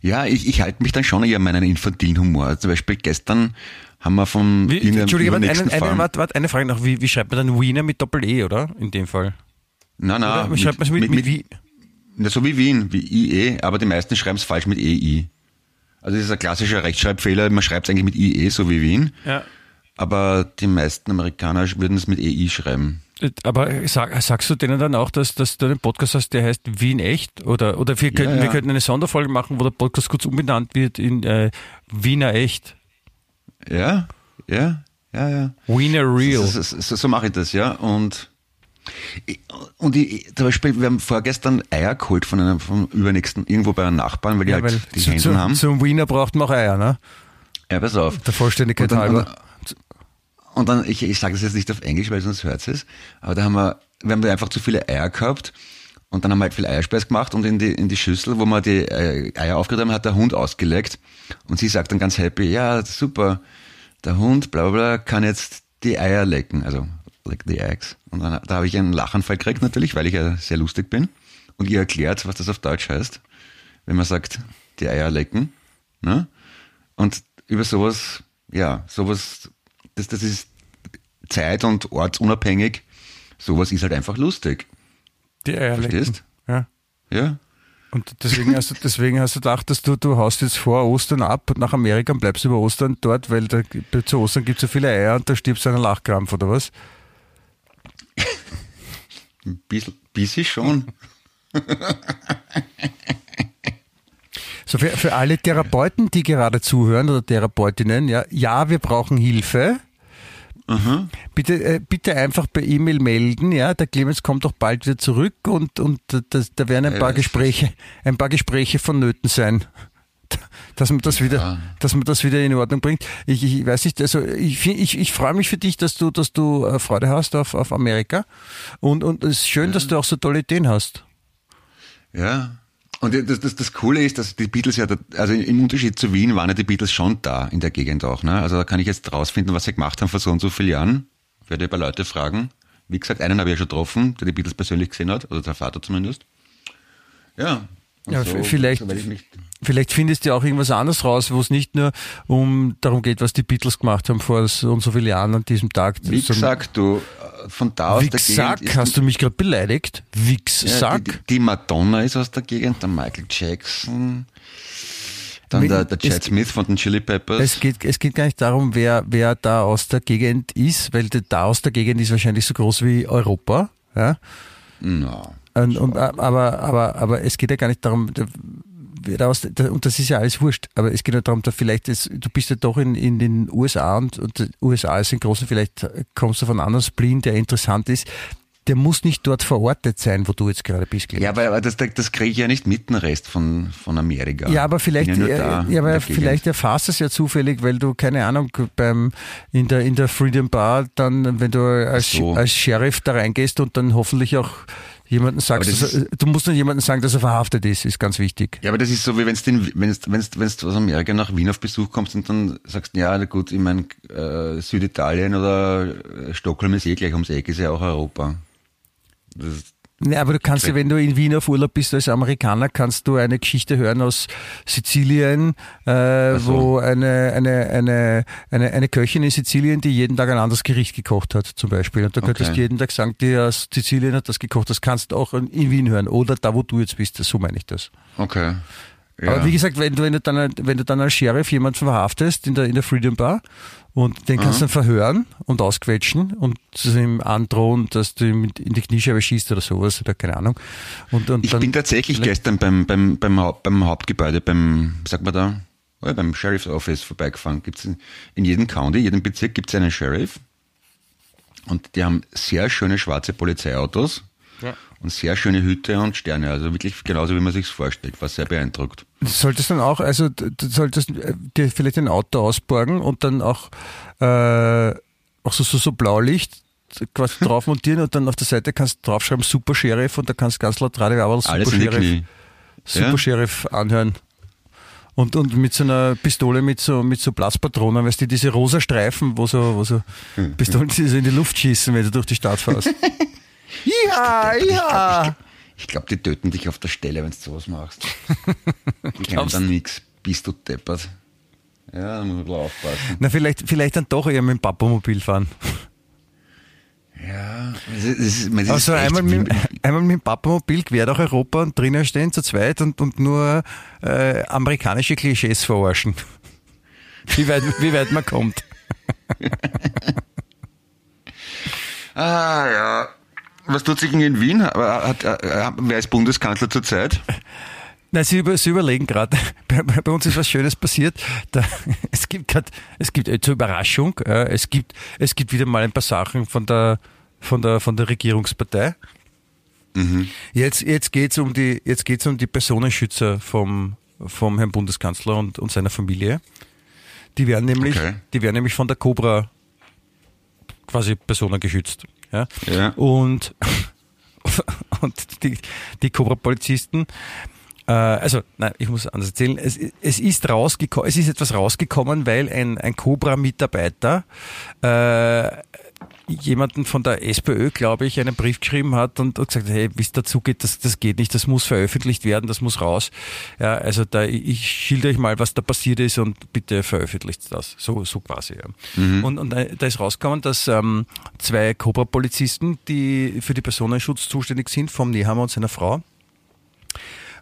ja, ich, ich halte mich dann schon eher an meinen infantilen Humor. Zum Beispiel gestern haben wir vom Wie, Entschuldige, warte, übernächsten eine, eine, Fall- warte, warte, eine Frage noch, wie, wie schreibt man dann Wiener mit Doppel-E, oder? In dem Fall. Nein, nein, Oder wie schreibt man es mit, mit, wie? Ja, so wie Wien, wie IE, aber die meisten schreiben es falsch mit EI. Also das ist ein klassischer Rechtschreibfehler, man schreibt es eigentlich mit IE, so wie Wien, Ja. aber die meisten Amerikaner würden es mit EI schreiben. Aber sag, sagst du denen dann auch, dass, dass du einen Podcast hast, der heißt Wien echt? Oder, oder wir, könnten, ja. wir könnten eine Sonderfolge machen, wo der Podcast kurz umbenannt wird in äh, Wiener echt. Ja, ja, ja, ja. Wiener real. So, so, so, mache ich das, ja. Und, und ich, zum Beispiel, wir haben vorgestern Eier geholt von einem, vom übernächsten, irgendwo bei einem Nachbarn, weil die ja, halt weil die zu, Händel zu, haben. zum Wiener braucht man auch Eier, ne? ja, pass auf. Der Vollständigkeit halber. Und dann, ich, ich sage das jetzt nicht auf Englisch, weil sonst hört es, aber da haben wir, wir haben einfach zu viele Eier gehabt und dann haben wir halt viel Eierspeis gemacht und in die, in die Schüssel, wo wir die äh, Eier aufgerührt haben, hat der Hund ausgeleckt und sie sagt dann ganz happy, ja, super, der Hund, bla bla bla, kann jetzt die Eier lecken, also lick the eggs. Und dann, da habe ich einen Lachanfall gekriegt natürlich, weil ich ja sehr lustig bin und ihr erklärt, was das auf Deutsch heißt, wenn man sagt, die Eier lecken. Ne? Und über sowas, ja, sowas, das, das ist zeit- und ortsunabhängig. Sowas ist halt einfach lustig. Die Eier lecken. Verstehst? Ja. Ja? Und deswegen hast, du, deswegen hast du gedacht, dass du, du haust jetzt vor Ostern ab nach Amerika und bleibst über Ostern dort, weil da, zu Ostern gibt es so viele Eier und da stirbst du an einem Lachkrampf, oder was? Ein bisschen, bisschen schon. So für, für alle Therapeuten, die gerade zuhören oder Therapeutinnen, ja, ja, wir brauchen Hilfe. Bitte, äh, bitte einfach per E-Mail melden, ja. Der Clemens kommt doch bald wieder zurück und, und das, da werden ein Ja, paar Gespräche, ein paar Gespräche vonnöten sein. Dass man das wieder, Ja. dass man das wieder in Ordnung bringt. Ich, ich weiß nicht, also ich, ich, ich freue mich für dich, dass du, dass du äh, Freude hast auf, auf Amerika. Und, und es ist schön, dass du auch so tolle Ideen hast. Ja. Und das, das, das Coole ist, dass die Beatles ja, da- also im Unterschied zu Wien waren ja die Beatles schon da in der Gegend auch. Ne? Also da kann ich jetzt rausfinden, was sie gemacht haben vor so und so vielen Jahren. Werde ein paar Leute fragen. Wie gesagt, einen habe ich ja schon getroffen, der die Beatles persönlich gesehen hat, oder der Vater zumindest. Ja. Und Ja, so, vielleicht- so Vielleicht findest du auch irgendwas anderes raus, wo es nicht nur um darum geht, was die Beatles gemacht haben vor so und so vielen Jahren an diesem Tag. wie sondern- gesagt, du, äh, von da aus der Gegend hast du mich gerade beleidigt? Ja, Wichsack? die, die Madonna ist aus der Gegend, der Michael Jackson, dann Mit- der, der Chad Smith von den Chili Peppers. Es geht, es geht gar nicht darum, wer, wer da aus der Gegend ist, weil der da aus der Gegend ist wahrscheinlich so groß wie Europa. Ja? Na, Und, und, aber, aber, aber es geht ja gar nicht darum, der- wer da aus, der- und das ist ja alles wurscht, aber es geht ja darum, da vielleicht, ist, du bist ja doch in, in den USA und, und die USA ist ein großer, vielleicht kommst du von einem anderen Spleen, der interessant ist. Der muss nicht dort verortet sein, wo du jetzt gerade bist. Clemens. Ja, aber das, das kriege ich ja nicht mit, den Rest von, von Amerika. Ja, aber vielleicht, ja, da, ja, aber vielleicht erfasst es ja zufällig, weil du, keine Ahnung, beim, in der, in der Freedom Bar dann, wenn du als, so. als Sheriff da reingehst und dann hoffentlich auch jemanden sagst, er, du musst dann jemandem sagen, dass er verhaftet ist, ist ganz wichtig. Ja, aber das ist so, wie wenn du wenn's, wenn's, wenn's aus Amerika nach Wien auf Besuch kommst und dann sagst, ja, gut, ich meine, äh, Süditalien oder äh, Stockholm ist eh gleich ums Eck, ist ja auch Europa. Das ist, Nee, aber du kannst ja, wenn du in Wien auf Urlaub bist als Amerikaner, kannst du eine Geschichte hören aus Sizilien, äh, so. wo eine, eine, eine, eine, eine Köchin in Sizilien, die jeden Tag ein anderes Gericht gekocht hat, zum Beispiel. Und da könntest du Okay. jeden Tag sagen, die aus Sizilien hat das gekocht. Das kannst du auch in in Wien hören. Oder da, wo du jetzt bist. So meine ich das. okay. Ja. Aber wie gesagt, wenn du, wenn du dann, wenn du dann als Sheriff jemanden verhaftest in der, in der Freedom Bar und den kannst du dann verhören und ausquetschen und ihm androhen, dass du ihm in die Kniescheibe schießt oder sowas oder keine Ahnung. Und, und Ich dann, bin tatsächlich gestern beim, beim, beim, Haupt, beim Hauptgebäude, beim, wie sagt man da, oh beim Sheriff's Office vorbeigefahren. Gibt's in, in jedem County, jedem Bezirk gibt es einen Sheriff. Und die haben sehr schöne schwarze Polizeiautos. Ja. Und sehr schöne Hütte und Sterne, also wirklich genauso, wie man sich vorstellt, was sehr beeindruckt. Solltest dann auch, also du solltest äh, dir vielleicht ein Auto ausborgen und dann auch, äh, auch so, so, so Blaulicht quasi drauf montieren und dann auf der Seite kannst du draufschreiben Super Sheriff und da kannst du ganz laut Radio aber Super Alles Sheriff, Super ja? Sheriff anhören. Und, und mit so einer Pistole mit so, mit so Blaspatronen, weißt du, diese rosa Streifen, wo so, wo so hm. Pistolen so in die Luft schießen, wenn du durch die Stadt fährst. ja, ja. Ich glaube, die töten dich auf der Stelle, wenn du sowas machst. Die können dann nichts. Bist du deppert. Ja, da muss man aufpassen. Na, vielleicht, vielleicht dann doch eher mit dem Papamobil fahren. Ja, das ist, das ist also einmal mit, einmal mit dem Papamobil quer durch Europa und drinnen stehen zu zweit und, und nur äh, amerikanische Klischees verarschen. Wie weit, wie weit man kommt. ah ja. Was tut sich in Wien? Hat, hat, wer ist Bundeskanzler zurzeit? Nein, Sie, über, Sie überlegen gerade, bei, bei, uns ist was Schönes passiert. Da, es gibt grad, es gibt äh, zur Überraschung, äh, es gibt, es gibt wieder mal ein paar Sachen von der, von der, von der Regierungspartei. Mhm. Jetzt, jetzt geht's um die, jetzt geht's um die Personenschützer vom, vom Herrn Bundeskanzler und, und seiner Familie. Die werden nämlich, okay. die werden nämlich von der Cobra quasi Personen geschützt. Ja. ja. Und, und die, die Cobra-Polizisten, äh, also, nein, ich muss anders erzählen. Es, es, ist rausgekommen, es ist etwas rausgekommen, weil ein, ein Cobra-Mitarbeiter äh, jemanden von der SPÖ, glaube ich, einen Brief geschrieben hat und, und gesagt, hey, wie es dazu geht, das, das geht nicht, das muss veröffentlicht werden, das muss raus. Ja, also da, ich schilder euch mal, was da passiert ist und bitte veröffentlicht das. So, so quasi. Ja. Mhm. Und, und da ist rausgekommen, dass ähm, zwei Cobra-Polizisten, die für die Personenschutz zuständig sind, vom Nehammer und seiner Frau,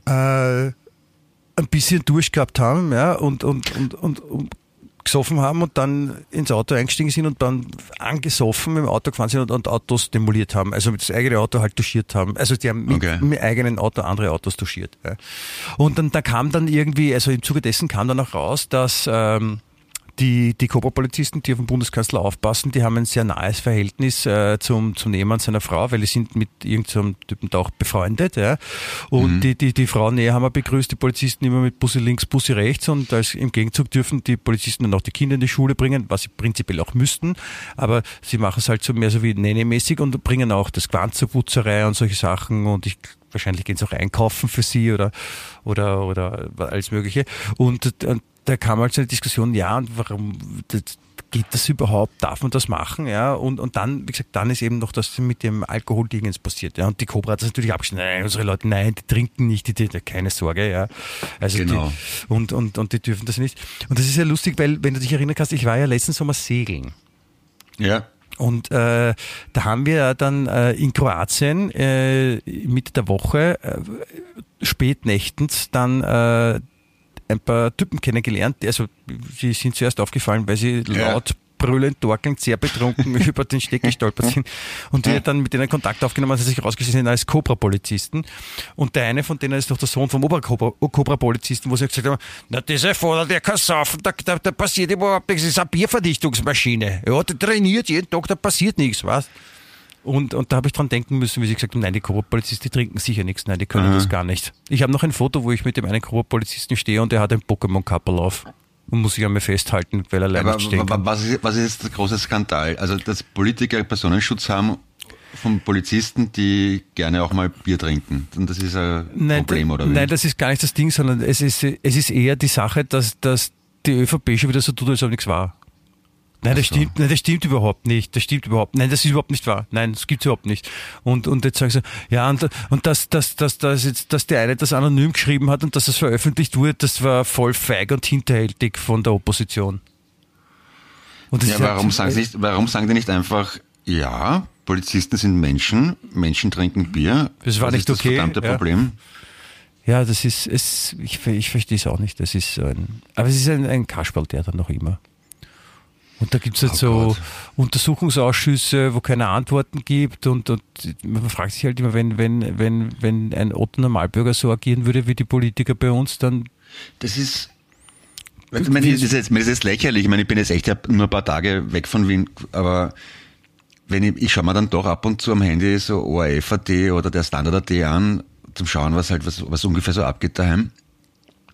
äh, ein bisschen durchgehabt haben, ja, und, und, und, und, und gesoffen haben und dann ins Auto eingestiegen sind und dann angesoffen mit dem Auto gefahren sind und, und Autos demoliert haben. Also mit das eigene Auto halt touchiert haben. Also die haben mit, okay. mit eigenen Auto andere Autos touchiert. Ja. Und dann da kam dann irgendwie, also im Zuge dessen kam dann auch raus, dass ähm, die, die Cobra-Polizisten, die auf den Bundeskanzler aufpassen, die haben ein sehr nahes Verhältnis äh, zum, zum Nehammer seiner Frau, weil die sind mit irgendeinem Typen da auch befreundet. Ja. Und mhm. die, die, die Frau Nehammer begrüßt die Polizisten immer mit Bussi links, Bussi rechts und als, im Gegenzug dürfen die Polizisten dann auch die Kinder in die Schule bringen, was sie prinzipiell auch müssten. Aber sie machen es halt so mehr so wie Nene-mäßig und bringen auch das Quant zur Putzerei und solche Sachen und ich wahrscheinlich gehen sie auch einkaufen für sie oder oder oder alles Mögliche. Und, und da kam halt so eine Diskussion, ja, und warum geht das überhaupt? Darf man das machen? Ja, und, und dann, wie gesagt, dann ist eben noch das mit dem Alkoholdingens passiert. Ja, und die Cobra hat das natürlich abgeschnitten. Nein, unsere Leute, nein, die trinken nicht, die, die, keine Sorge, ja. Also genau. Die, und, und, und die dürfen das nicht. Und das ist ja lustig, weil, wenn du dich erinnern kannst, ich war ja letzten Sommer segeln. Ja. Und äh, da haben wir dann äh, in Kroatien äh, Mitte der Woche äh, spätnächtens dann äh, ein paar Typen kennengelernt, also sie sind zuerst aufgefallen, weil sie ja. laut brüllend, torkelnd, sehr betrunken über den Steck gestolpert sind. Und die dann mit denen Kontakt aufgenommen haben, sie sich rausgestellt sind als Cobra-Polizisten. Und der eine von denen ist doch der Sohn vom Obercobra-Polizisten, wo sie gesagt haben, na, dieser Vater, der kann saufen, da, da, da passiert überhaupt nichts, das ist eine Bierverdichtungsmaschine. Ja, der trainiert jeden Tag, da passiert nichts, was? Und, und da habe ich dran denken müssen, wie sie gesagt haben, nein, die Cobra-Polizisten trinken sicher nichts, nein, die können mhm. das gar nicht. Ich habe noch ein Foto, wo ich mit dem einen Cobra-Polizisten stehe und der hat ein Pokémon-Kappel auf und muss sich an mir festhalten, weil er leider nicht stehen kann. Was ist, was ist jetzt der große Skandal? Also, dass Politiker Personenschutz haben von Polizisten, die gerne auch mal Bier trinken. Und das ist ein nein, Problem, oder wie? Nein, das ist gar nicht das Ding, sondern es ist, es ist eher die Sache, dass, dass die ÖVP schon wieder so tut, als ob nichts war. Nein, das so. stimmt, nein, das stimmt überhaupt nicht. Das stimmt überhaupt. Nein, das ist überhaupt nicht wahr. Nein, das gibt's überhaupt nicht. Und und jetzt sagen sie, ja und und dass dass dass dass jetzt dass der eine das anonym geschrieben hat und dass es veröffentlicht wurde, das war voll feig und hinterhältig von der Opposition. ja, warum halt, sagen sie nicht, warum sagen die nicht einfach, ja, Polizisten sind Menschen, Menschen trinken Bier. Das war das nicht ist okay. Das verdammte ja. Problem. Ja, das ist es. Ich, ich verstehe es auch nicht. Das ist ein, aber es ist ein, ein Kasperl, der dann noch immer. Und da gibt es halt oh so Gott. Untersuchungsausschüsse, wo keine Antworten gibt und, und man fragt sich halt immer, wenn, wenn, wenn, wenn ein Otto Normalbürger so agieren würde wie die Politiker bei uns, dann. Das ist. Ich meine, das ist, jetzt, das ist lächerlich. Ich meine, ich bin jetzt echt nur ein paar Tage weg von Wien, aber wenn ich, ich schaue mir dann doch ab und zu am Handy so ORF.at oder der Standard.at an, zum Schauen, was halt, was, was ungefähr so abgeht daheim.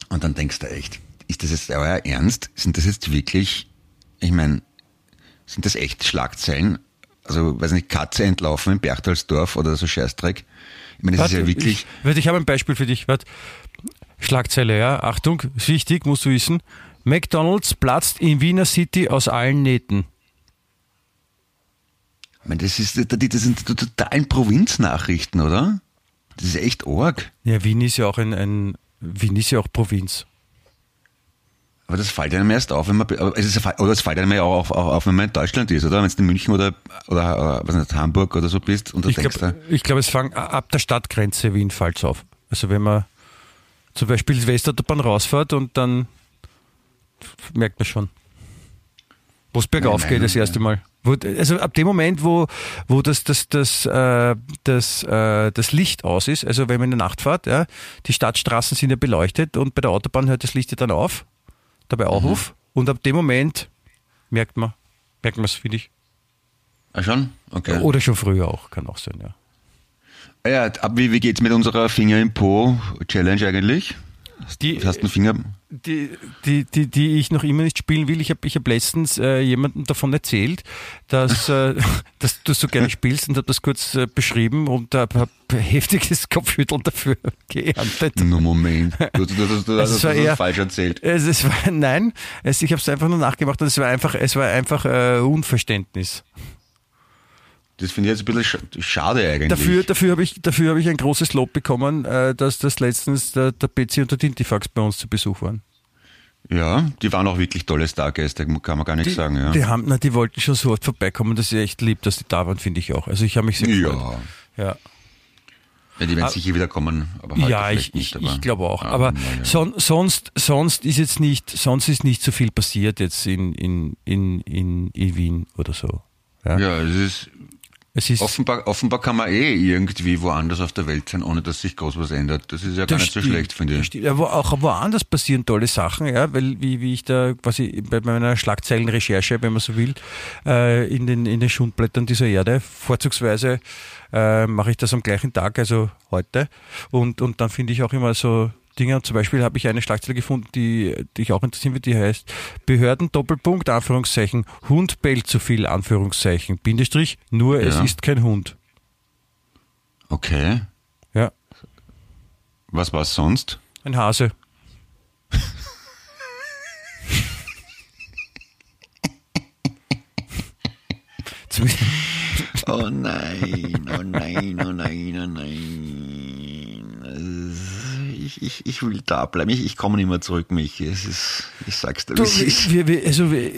Und dann denkst du echt, ist das jetzt euer Ernst? Sind das jetzt wirklich, ich meine, sind das echt Schlagzeilen? Also, weiß nicht, Katze entlaufen in Berchtesdorf oder so Scheißdreck. Ich meine, das Warte, ist ja wirklich, Ich, warte, ich habe ein Beispiel für dich. Warte. Schlagzeile, ja. Achtung, ist wichtig, musst du wissen. McDonalds platzt in Wiener City aus allen Nähten. ich meine, das ist, das sind die totalen Provinznachrichten, oder? Das ist echt arg. Ja, Wien ist ja auch ein, ein Wien ist ja auch Provinz. Aber das fällt einem erst auf, wenn man, es ist, oder es fällt einem ja auch auf, auf, wenn man in Deutschland ist, oder? Wenn du in München oder, oder, äh, was nicht, Hamburg oder so bist und du Ich denkst glaube, ich glaub, es fängt ab der Stadtgrenze Wien fällt auf. Also wenn man zum Beispiel Westautobahn rausfährt und dann merkt man schon, wo es bergauf Nein, geht das erste Mal. Also ab dem Moment, wo, wo das, das, das, äh, das, äh, das Licht aus ist, also wenn man in der Nacht fährt, ja, die Stadtstraßen sind ja beleuchtet und bei der Autobahn hört das Licht ja dann auf, dabei auch Mhm. auf. Und ab dem Moment merkt man, merkt man es, finde ich. Ah, schon? Okay. Oder schon früher auch, kann auch sein, ja. Ah Ja, ab, wie, wie geht's mit unserer Finger im Po Challenge eigentlich? Die, Du hast einen Finger. Die, die, die, die ich noch immer nicht spielen will. Ich habe ich hab letztens äh, jemandem davon erzählt, dass, äh, dass du so gerne spielst und habe das kurz äh, beschrieben und habe hab heftiges Kopfschütteln dafür geerntet. Nur Moment. Du, du, du, du, Es hast eher- falsch erzählt. Es, es war, nein, es, ich habe es einfach nur nachgemacht und es war einfach, es war einfach äh, Unverständnis. Das finde ich jetzt ein bisschen sch- schade eigentlich. Dafür, dafür habe ich, dafür habe ich ein großes Lob bekommen, äh, dass das letztens der, der Betsy und der Tintifax bei uns zu Besuch waren. Ja, die waren auch wirklich tolle Stargäste, kann man gar nichts Die, sagen. Ja. die, haben, na, die wollten schon so oft vorbeikommen, dass ich echt lieb, dass die da waren, finde ich auch. Also ich habe mich sehr gefreut. ja. Ja, ja, die werden sicher wieder kommen, aber heute ja ich, nicht. ich, aber, ich glaube auch. Ja, Aber ja, ja. son, sonst, sonst ist jetzt nicht, sonst ist nicht so viel passiert jetzt in, in, in, in, in Wien oder so. Ja. Ja, ist Es ist, offenbar, offenbar kann man eh irgendwie woanders auf der Welt sein, ohne dass sich groß was ändert. Das ist ja gar Das nicht so stimmt, schlecht, finde ich. Ja, wo, auch woanders passieren tolle Sachen, ja, weil wie, wie ich da quasi bei meiner Schlagzeilenrecherche, wenn man so will, äh, in den, in den Schundblättern dieser Erde, vorzugsweise äh, mache ich das am gleichen Tag, also heute. Und, und dann finde ich auch immer so Dinge. Und zum Beispiel habe ich eine Schlagzeile gefunden, die dich auch interessieren wird, die heißt Behörden Doppelpunkt, Anführungszeichen, Hund bellt zu viel, Anführungszeichen, Bindestrich, nur es Ja. ist kein Hund. Okay. Ja, Was war sonst? ein Hase. Oh nein, oh nein, oh nein, oh nein. Ich, ich, ich will da bleiben. Ich, ich komme nicht mehr zurück, mich. Es ist, ich sag's dir, Du, es ist. wir, wir, also wir-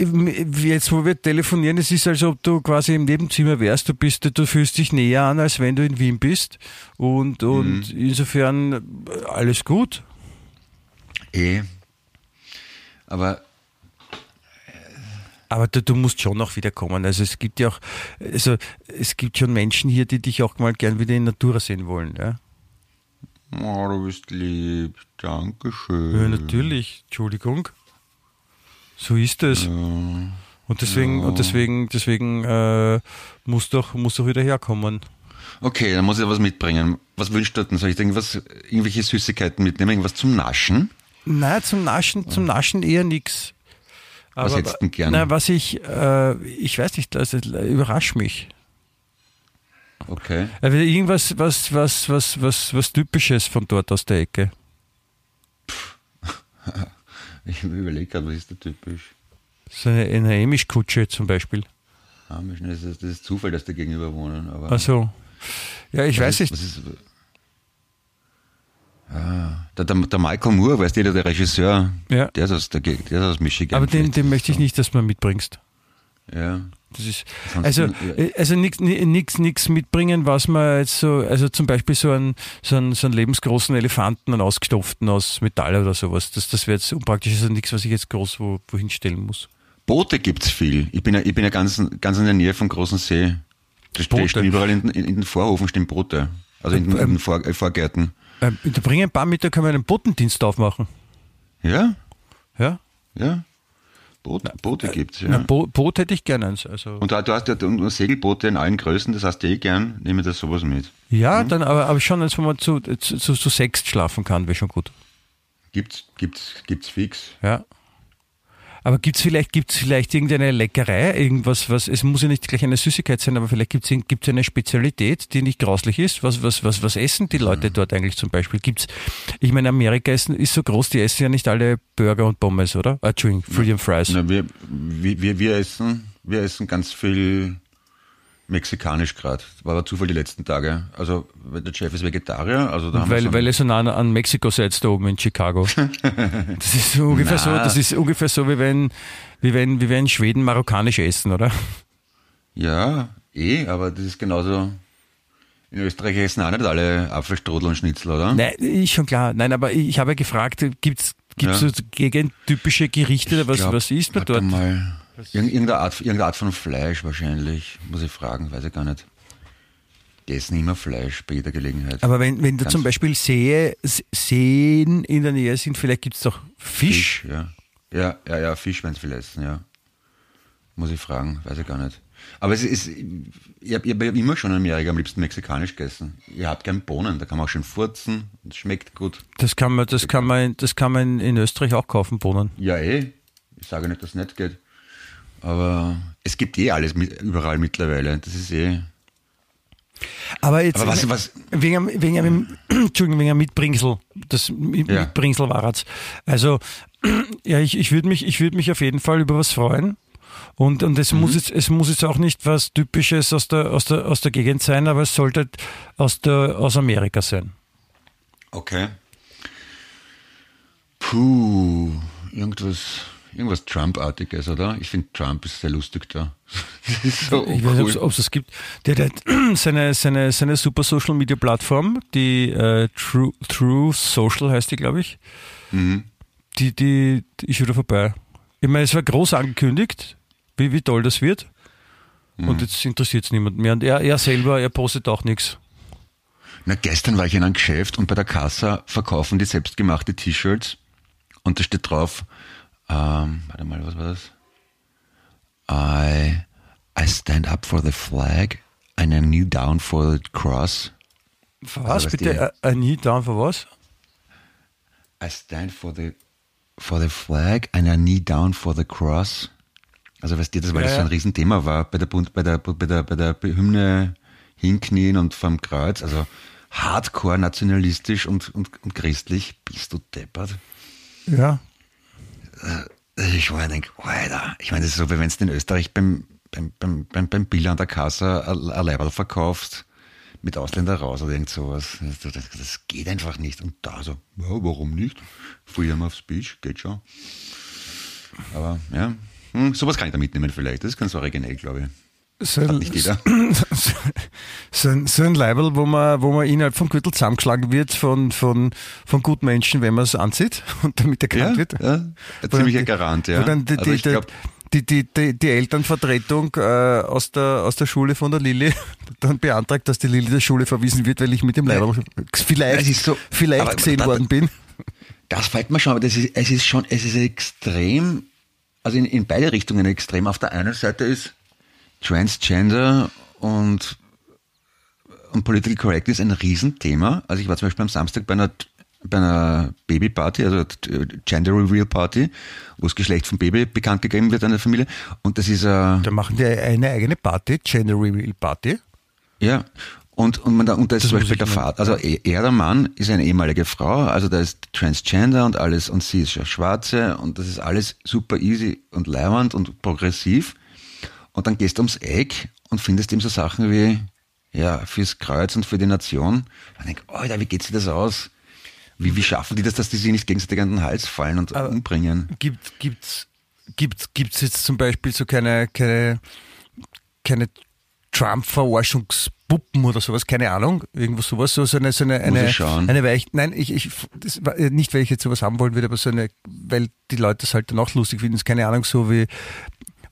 jetzt, wo wir telefonieren, es ist, als ob du quasi im Nebenzimmer wärst. Du bist, du fühlst dich näher an, als wenn du in Wien bist. Und, und Mhm. insofern alles gut. Eh. Aber Aber du, du musst schon noch wiederkommen. Also es gibt ja auch, also es gibt schon Menschen hier, die dich auch mal gern wieder in Natura sehen wollen. Ja, oh, du bist lieb. Dankeschön. ja natürlich. Entschuldigung. So ist es. Und deswegen, und deswegen, deswegen äh, auch, musst du auch wieder herkommen. Okay, dann muss ich was mitbringen. Was wünschst du denn? Soll ich irgendwas, irgendwelche Süßigkeiten mitnehmen? Irgendwas zum Naschen? Nein, zum Naschen, zum Naschen eher nix. Was hättest du denn gern? Na, was ich, äh, ich weiß nicht, also, überrasch mich. Okay. Also irgendwas, was, was, was, was, was Typisches von dort aus der Ecke. Ich überlege gerade, was ist da typisch? So eine, eine Amish-Kutsche zum Beispiel. Amish, ne, Das ist, das ist Zufall, dass die gegenüber wohnen. Aber Also, ja, ich weiß ist, nicht. Was ist, ah, der, der, Michael Moore, weißt du, der, der Regisseur, Ja. der, ist aus, der, der ist aus Michigan. Aber den, den möchte ich so. nicht, dass du mir mitbringst. Ja. Das ist, also, äh, also nix, nix, nix mitbringen, was man jetzt so, also zum Beispiel so einen, so einen, so einen lebensgroßen Elefanten, einen ausgestopften aus Metall oder sowas. Das, das wäre jetzt unpraktisch, also nichts, was ich jetzt groß wo, wohin stellen muss. Boote gibt's viel. Ich bin ja, ich bin ja ganz, ganz in der Nähe vom großen See. Da stehen überall in, in, in den Vorhofen stehen Boote. Also in, den- in Ähm, den Vor, äh, Vorgärten. Ähm, da bring ein paar mit, da können wir einen Botendienst aufmachen. Ja? Ja? Ja? Boot, Boote gibt's, ja. Na, Bo Boot hätte ich gerne eins. Also. Und da, du hast ja Segelboote in allen Größen, das hast du eh gern, nehme das sowas mit. ja, dann aber, aber schon eins, wo man zu, zu, zu, zu sechst schlafen kann, wäre schon gut. Gibt's, gibt's, gibt's fix. Ja. Aber gibt's vielleicht, gibt's vielleicht irgendeine Leckerei, irgendwas, was, es muss ja nicht gleich eine Süßigkeit sein, aber vielleicht gibt's gibt's eine Spezialität, die nicht grauslich ist? Was, was, was, was essen die Leute dort eigentlich zum Beispiel? Gibt's, ich meine, Amerika essen, ist so groß, die essen ja nicht alle Burger und Pommes, oder? Ah, Entschuldigung, Freedom Fries. Na, wir, wir, wir essen, wir essen ganz viel mexikanisch gerade. War aber Zufall die letzten Tage. Also der Chef ist Vegetarier, also da haben wir Weil, so weil ihr so nah an Mexiko seid da oben in Chicago. Das ist ungefähr so, das ist ungefähr so, wie wenn, wie wenn, wie wenn Schweden marokkanisch essen, oder? Ja, eh, aber das ist genauso. In Österreich essen auch nicht alle Apfelstrudel und Schnitzel, oder? Nein, ist schon klar. Nein, aber ich habe gefragt, gibt's gibt's Ja. so gegentypische Gerichte was, glaub, was isst man dort? Mal. Irgend- Irgendeine Art, irgendeine Art von Fleisch wahrscheinlich. Muss ich fragen, weiß ich gar nicht. Die essen immer Fleisch bei jeder Gelegenheit. Aber wenn, wenn da Ganz- zum Beispiel See, Seen in der Nähe sind, vielleicht gibt's doch Fisch. ja. Ja, ja, ja, Fisch, wenn sie viel essen, ja. Muss ich fragen, weiß ich gar nicht. Aber es ist, ich habe hab immer schon in Amerika am liebsten mexikanisch gegessen. Ihr habt gern Bohnen, da kann man auch schön furzen, es schmeckt gut. Das kann man, das kann man, das kann man in Österreich auch kaufen, Bohnen. Ja, eh. Ich sage nicht, dass es nicht geht. Aber es gibt eh alles mit, überall mittlerweile. Das ist eh. Aber jetzt Aber was- was- wegen, einem- wegen einem, Entschuldigung, wegen einem Mitbringsel, das Mi- Ja. Mitbringsel war es. Also ja, ich, ich würde mich, ich würde mich auf jeden Fall über was freuen. Und, und es muss jetzt, es muss jetzt auch nicht was Typisches aus der, aus der, aus der Gegend sein, aber es sollte halt aus der, aus Amerika sein. Okay. Puh, irgendwas, irgendwas Trump-artiges, oder? Ich finde Trump ist sehr lustig da. So Ich weiß nicht, ob es das gibt. Der hat seine, seine, seine super Social Media Plattform, die äh, True, True Social heißt die, glaube ich. Mhm. Die, die, die ist wieder vorbei. Ich meine, es war groß angekündigt, wie, wie toll das wird. Mhm. Und jetzt interessiert es niemand mehr. Und er, er selber, er postet auch nichts. Na, gestern war ich in einem Geschäft und bei der Kassa verkaufen die selbstgemachte T-Shirts und da steht drauf, ähm, warte mal, was war das? I, I stand up for the flag and I kneel down for the cross. Für Also, was was bitte? die- I need down für was? I stand for the, for the flag and I kneel down for the cross. Also weißt du, das, weil Ja, das so ein. Riesenthema war, bei der, Bund- bei der, bei der, bei der Hymne hinknien und vom Kreuz, also hardcore nationalistisch und, und, und christlich, bist du deppert? Ja. Ich war denke, Alter, ich meine, das ist so, wie wenn du in Österreich beim, beim, beim, beim, beim Bill an der Kasse ein ein Leiberl verkaufst, mit Ausländer raus oder irgend sowas. Das, das, das geht einfach nicht. Und da so, ja, warum nicht? Freedom of Speech, geht schon. Aber ja, hm, sowas kann ich da mitnehmen vielleicht. Das ist ganz originell, glaube ich. So ein, so ein, so ein Label, wo man, wo man innerhalb vom Gürtel zusammengeschlagen wird von, von, von guten Menschen, wenn man es anzieht und damit erkannt Ja, wird. ja, ziemlicher Garant, ja. Dann die, Also die, ich glaub, die, die, die, die Elternvertretung äh, aus, der, aus der Schule von der Lilly dann beantragt, dass die Lilly der Schule verwiesen wird, weil ich mit dem Leiber vielleicht, so- vielleicht gesehen aber- worden bin. Das fällt mir schon, aber das ist, es ist schon, es ist extrem, also in, in beide Richtungen extrem. Auf der einen Seite ist Transgender und, und Political Correctness ein Riesenthema. Also ich war zum Beispiel am Samstag bei einer, bei einer Babyparty, also Gender Reveal Party, wo das Geschlecht vom Baby bekannt gegeben wird an der Familie. Und das ist äh, Da machen die eine eigene Party, Gender Reveal Party. ja. Und, und, man da, und da ist Das zum Beispiel der Vater, also er, er, der Mann, ist eine ehemalige Frau, also da ist Transgender und alles und sie ist ja Schwarze und das ist alles super easy und leiwand und progressiv. Und dann gehst du ums Eck und findest eben so Sachen wie, ja, fürs Kreuz und für die Nation. Und denk, Alter, wie geht sich das aus? Wie, wie schaffen die das, dass die sich nicht gegenseitig an den Hals fallen und umbringen? Gibt, gibt's, gibt's, gibt's jetzt zum Beispiel so keine, keine, keine Trump-Verarschungspuppen oder sowas, keine Ahnung, irgendwo sowas, so, so eine, so eine, eine, eine Weich, nein, ich, ich, das war nicht, weil ich jetzt sowas haben wollen würde, aber so eine, weil die Leute das halt dann auch lustig finden, ist keine Ahnung, so wie,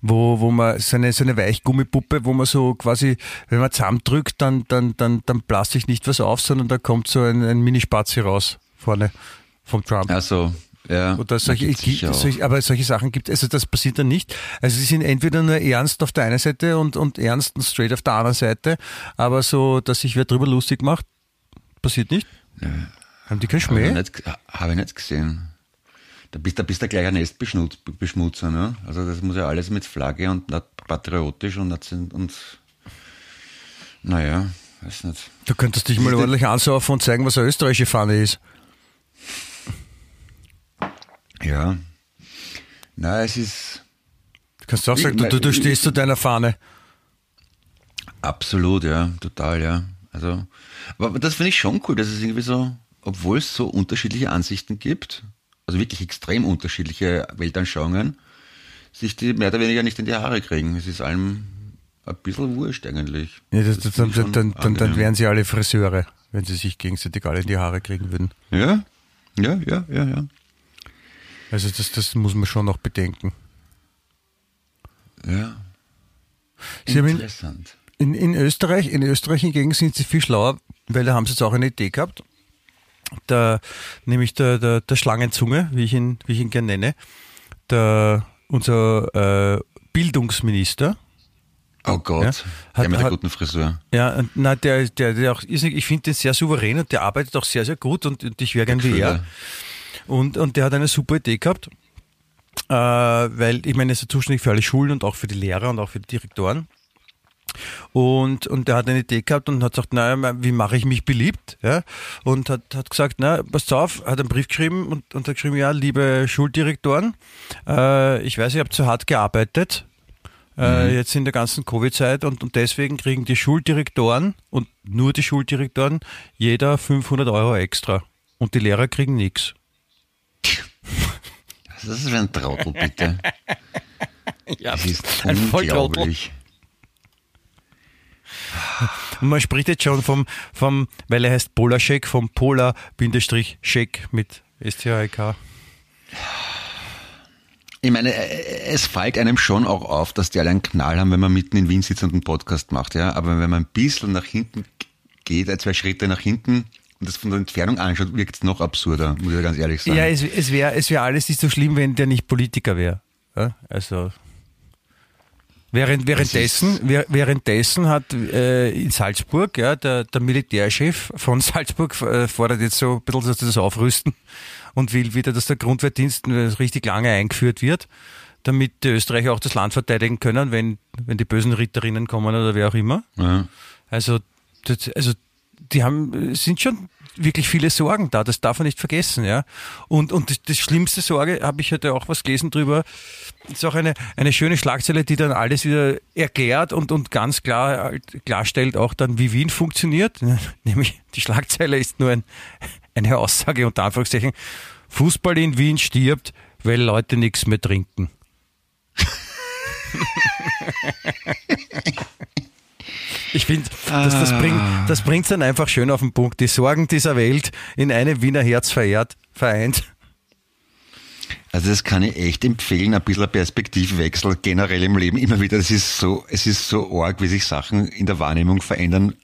wo, wo man so eine, so eine Weichgummipuppe, wo man so quasi, wenn man zusammendrückt, dann, dann, dann, dann blasst sich nicht was auf, sondern da kommt so ein, ein Mini-Spazi raus, vorne, vom Trump. Also, Ja, Oder solche, solche, aber solche Sachen gibt also das passiert dann nicht. Also sie sind entweder nur ernst auf der einen Seite und, und ernst und straight auf der anderen Seite, aber so, dass sich wer drüber lustig macht, passiert nicht. Haben die keinen Habe ich, Schmäh? nicht, hab ich nicht gesehen. Da bist, da bist du gleich ein Nestbeschmutzer, ne? Also das muss ja alles mit Flagge und patriotisch und, und naja, weiß nicht. Du könntest dich mal Ist ordentlich ansaufen und zeigen, was eine österreichische Fahne ist. Ja. Na, es ist Du kannst auch sagen, du, du, du stehst zu deiner Fahne. absolut, ja, total, ja. Also, aber das finde ich schon cool, dass es irgendwie so, obwohl es so unterschiedliche Ansichten gibt, also wirklich extrem unterschiedliche Weltanschauungen, sich die mehr oder weniger nicht in die Haare kriegen. Es ist allem ein bisschen wurscht eigentlich. Ja, das, das, dann, ich dann, dann, dann angenehm. wären sie alle Friseure, wenn sie sich gegenseitig alle in die Haare kriegen würden. Ja, ja, ja, ja, ja. Also das, das muss man schon noch bedenken. Ja. Sie Interessant. In, in Österreich, in Österreich hingegen sind sie viel schlauer, weil da haben sie jetzt auch eine Idee gehabt. Der, nämlich der, der, der Schlangenzunge, wie ich ihn, wie ich ihn gerne nenne. Der, unser äh, Bildungsminister, Oh Gott, Ja. der Hat- mit der hat- guten Frisur. ja, na, der, der, der auch ich finde den sehr souverän und der arbeitet auch sehr, sehr gut und, und ich wäre gern wie er. Und, und der hat eine super Idee gehabt, äh, weil ich meine, er ist ja zuständig für alle Schulen und auch für die Lehrer und auch für die Direktoren. Und, und der hat eine Idee gehabt und hat gesagt, naja, wie mache ich mich beliebt? Ja? Und hat, hat gesagt, na, passt auf, hat einen Brief geschrieben und, und hat geschrieben, ja, liebe Schuldirektoren, äh, ich weiß, ihr habt zu hart gearbeitet, äh, jetzt in der ganzen Covid-Zeit und, und deswegen kriegen die Schuldirektoren und nur die Schuldirektoren jeder 500 Euro extra und die Lehrer kriegen nichts. Was ist das für ein Trottel, bitte? Ja, Das ist ein Volltrottel. Und man spricht jetzt schon vom, vom weil er heißt Polarshake, vom Polar-Shake mit STHK. Ich meine, äh, es fällt einem schon auch auf, dass die alle einen Knall haben, wenn man mitten in Wien sitzt und einen Podcast macht, ja. Aber wenn man ein bisschen nach hinten geht, ein, zwei Schritte nach hinten und das von der Entfernung anschaut, wirkt es noch absurder, muss ich ganz ehrlich sagen. Ja, es, es wäre es wär alles nicht so schlimm, wenn der nicht Politiker wäre. Ja? Also während, währenddessen, währ- währenddessen hat äh, in Salzburg ja, der, der Militärchef von Salzburg äh, fordert jetzt so ein bisschen dass sie das aufrüsten und will wieder, dass der Grundwehrdienst äh, richtig lange eingeführt wird, damit die Österreicher auch das Land verteidigen können, wenn, wenn die bösen Ritterinnen kommen oder wer auch immer. ja. Also, das, also die haben, sind schon wirklich viele Sorgen da, das darf man nicht vergessen, ja. Und, und das, das schlimmste Sorge, habe ich heute auch was gelesen drüber, ist auch eine, eine schöne Schlagzeile, die dann alles wieder erklärt und, und ganz klar klarstellt auch dann, wie Wien funktioniert. Nämlich die Schlagzeile ist nur ein, eine Aussage unter Anführungszeichen, Fußball in Wien stirbt, weil Leute nichts mehr trinken. Ich finde, das, das bringt das bringt's dann einfach schön auf den Punkt. Die Sorgen dieser Welt in einem Wiener Herz verehrt, vereint. Also das kann ich echt empfehlen, ein bisschen Perspektivwechsel generell im Leben. Immer wieder, das ist so, es ist so arg, wie sich Sachen in der Wahrnehmung verändern,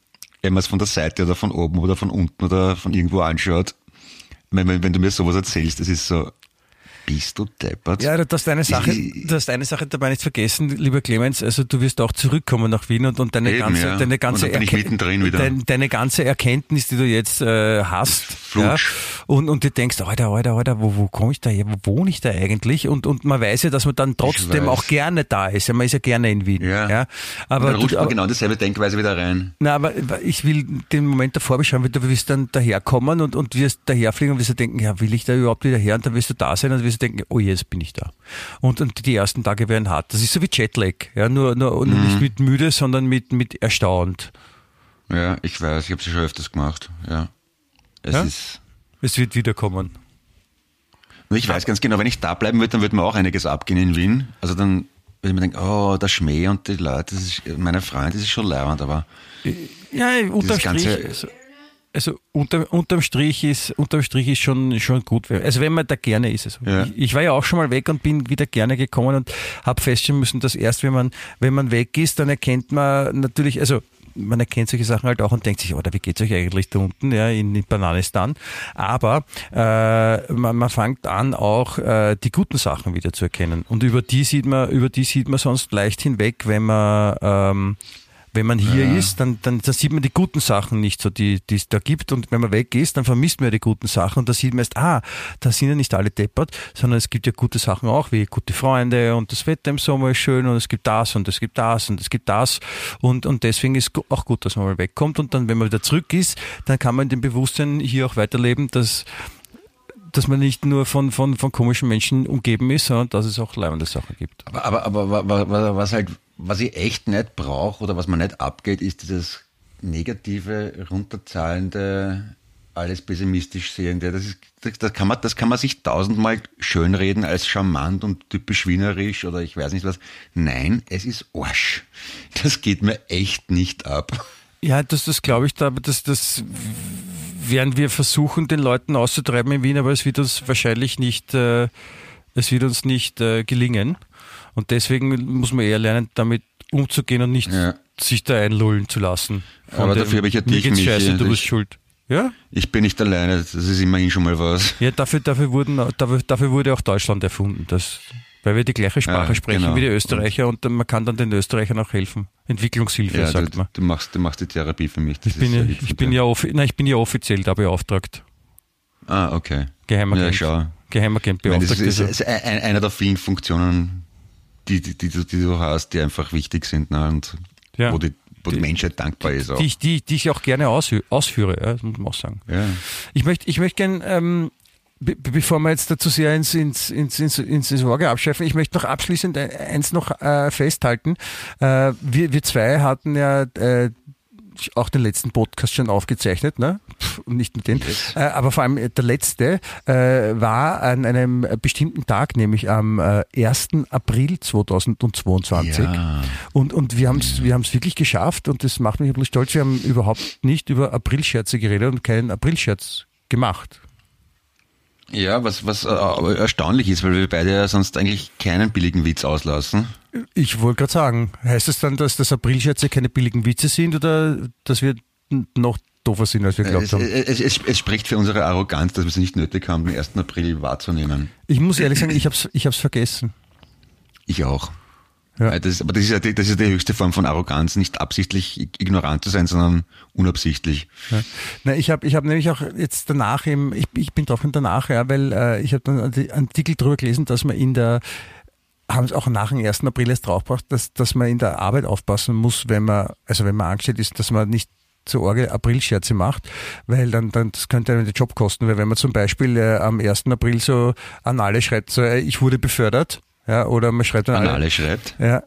wenn man es von der Seite oder von oben oder von unten oder von irgendwo anschaut. Wenn, wenn, wenn du mir sowas erzählst, das ist so, bist du deppert? Ja, du hast eine Sache, du hast eine Sache dabei nicht vergessen, lieber Clemens. Also du wirst auch zurückkommen nach Wien und, und deine Eben, ganze, ja. deine ganze, dann bin ich Erke- mittendrin wieder. Dein, deine ganze Erkenntnis, die du jetzt äh, hast, ja, und und du denkst, Alter, Alter, Alter, wo, wo komme ich da her? Wo wohne ich da eigentlich? Und und man weiß ja, dass man dann trotzdem auch gerne da ist. Ja, man ist ja gerne in Wien. Ja. ja. Aber dann rutscht du, man genau dieselbe Denkweise wieder rein. na, aber ich will den Moment davor beschreiben, weil du wirst dann daherkommen und, und wirst daherfliegen und wirst du denken, ja, will ich da überhaupt wieder her? Und dann wirst du da sein und wirst du denken, oh, jetzt bin ich da. Und, und die ersten Tage werden hart. Das ist so wie Jetlag. Ja, nur, nur Mhm. nicht mit müde, sondern mit, mit erstaunt. Ja, ich weiß, ich habe es schon öfters gemacht. Ja. Es Ja? ist. Es wird wiederkommen. Ich weiß ganz genau, wenn ich da bleiben würde, dann würde mir auch einiges abgehen in Wien. Also dann würde ich mir denken, oh, der Schmäh und die Leute, das ist, meine Freunde, das ist schon leibend, aber Ja, unterm ganze- Strich. Also, unter, unterm Strich ist unterm Strich ist schon schon gut. Also wenn man da gerne ist. Also Ja. ich, ich war ja auch schon mal weg und bin wieder gerne gekommen und habe feststellen müssen, dass erst wenn man wenn man weg ist, dann erkennt man natürlich, also man erkennt solche Sachen halt auch und denkt sich, oder wie geht's euch eigentlich da unten, ja, in, in Bananistan. Aber äh, man, man fängt an, auch äh, die guten Sachen wieder zu erkennen. Und über die sieht man, über die sieht man sonst leicht hinweg, wenn man ähm, wenn man hier ja. ist, dann, dann, dann sieht man die guten Sachen nicht so, die, die es da gibt. Und wenn man weg ist, dann vermisst man ja die guten Sachen. Und da sieht man erst, ah, da sind ja nicht alle deppert, sondern es gibt ja gute Sachen auch, wie gute Freunde und das Wetter im Sommer ist schön und es gibt das und es gibt das und es gibt das. Und, und deswegen ist auch gut, dass man mal wegkommt. Und dann, wenn man wieder zurück ist, dann kann man in dem Bewusstsein hier auch weiterleben, dass dass man nicht nur von, von, von komischen Menschen umgeben ist, sondern dass es auch leibende Sachen gibt. Aber, aber, aber was halt was ich echt nicht brauche oder was man nicht abgeht, ist dieses negative, runterzahlende, alles pessimistisch sehende. Das, ist, das, kann man, das kann man sich tausendmal schönreden als charmant und typisch wienerisch oder ich weiß nicht was. Nein, es ist Arsch. Das geht mir echt nicht ab. Ja, das, das glaube ich, aber das, das werden wir versuchen, den Leuten auszutreiben in Wien, aber es wird uns wahrscheinlich nicht, äh, es wird uns nicht äh, gelingen. Und deswegen muss man eher lernen, damit umzugehen und nicht ja. sich da einlullen zu lassen. Aber dafür habe ich ja dich, Michi. Scheiße, du bist schuld. Ja? Ich bin nicht alleine, das ist immerhin schon mal was. Ja, dafür, dafür, wurden, dafür, dafür wurde auch Deutschland erfunden, das, weil wir die gleiche Sprache ja, sprechen genau. wie die Österreicher und, und man kann dann den Österreichern auch helfen. Entwicklungshilfe, ja, sagt du, man. Du machst, du machst die Therapie für mich. ich bin, ja, ich, bin ja nein, ich bin ja offiziell da beauftragt. Ah, okay. Geheimagent. Ja, schau. Geheimagent beauftragt. Meine, das ist, ist, ist einer der vielen Funktionen, die, die, die, die du hast, die einfach wichtig sind ne? und ja. wo, die, wo die, die, Menschheit dankbar ist. Auch. Die, die, die ich auch gerne ausführe, ja, das muss man auch sagen. Ja. Ich möchte ich möchte gerne, ähm, be bevor wir jetzt dazu sehr ins, ins, ins, ins, ins Sorge abschäfen, ich möchte noch abschließend eins noch äh, festhalten. Äh, wir, wir zwei hatten ja äh, auch den letzten Podcast schon aufgezeichnet, ne? nicht nur den. Yes. Äh, aber vor allem äh, der letzte äh, war an einem bestimmten Tag, nämlich am äh, 1. April 2022. Ja. Und, und wir haben es ja. wir haben's wirklich geschafft und das macht mich ein bisschen stolz. Wir haben überhaupt nicht über Aprilscherze geredet und keinen Aprilscherz gemacht. Ja, was, was äh, erstaunlich ist, weil wir beide ja sonst eigentlich keinen billigen Witz auslassen. Ich wollte gerade sagen, heißt es das dann, dass das Aprilscherze keine billigen Witze sind oder dass wir noch doofer sind, als wir geglaubt es, haben? Es, es, es, spricht für unsere Arroganz, dass wir es nicht nötig haben, den 1. April wahrzunehmen. Ich muss ehrlich sagen, ich habe es ich hab's vergessen. Ich auch. Ja. Äh, das, aber das ist, ja die, das ist die höchste Form von Arroganz, nicht absichtlich ignorant zu sein, sondern unabsichtlich. Ja. Na, ich habe ich hab nämlich auch jetzt danach eben, ich, ich bin drauf und danach, ja, weil äh, ich habe dann einen Artikel darüber gelesen, dass man in der haben es auch nach dem 1. April erst draufgebracht, dass, dass man in der Arbeit aufpassen muss, wenn man, also wenn man angestellt ist, dass man nicht zu Orgel Aprilscherze macht, weil dann, dann das könnte einen den Job kosten, weil wenn man zum Beispiel äh, am 1. April so an alle schreibt, so, äh, ich wurde befördert, ja, oder man schreibt an, an alle, alle schreibt? Ja,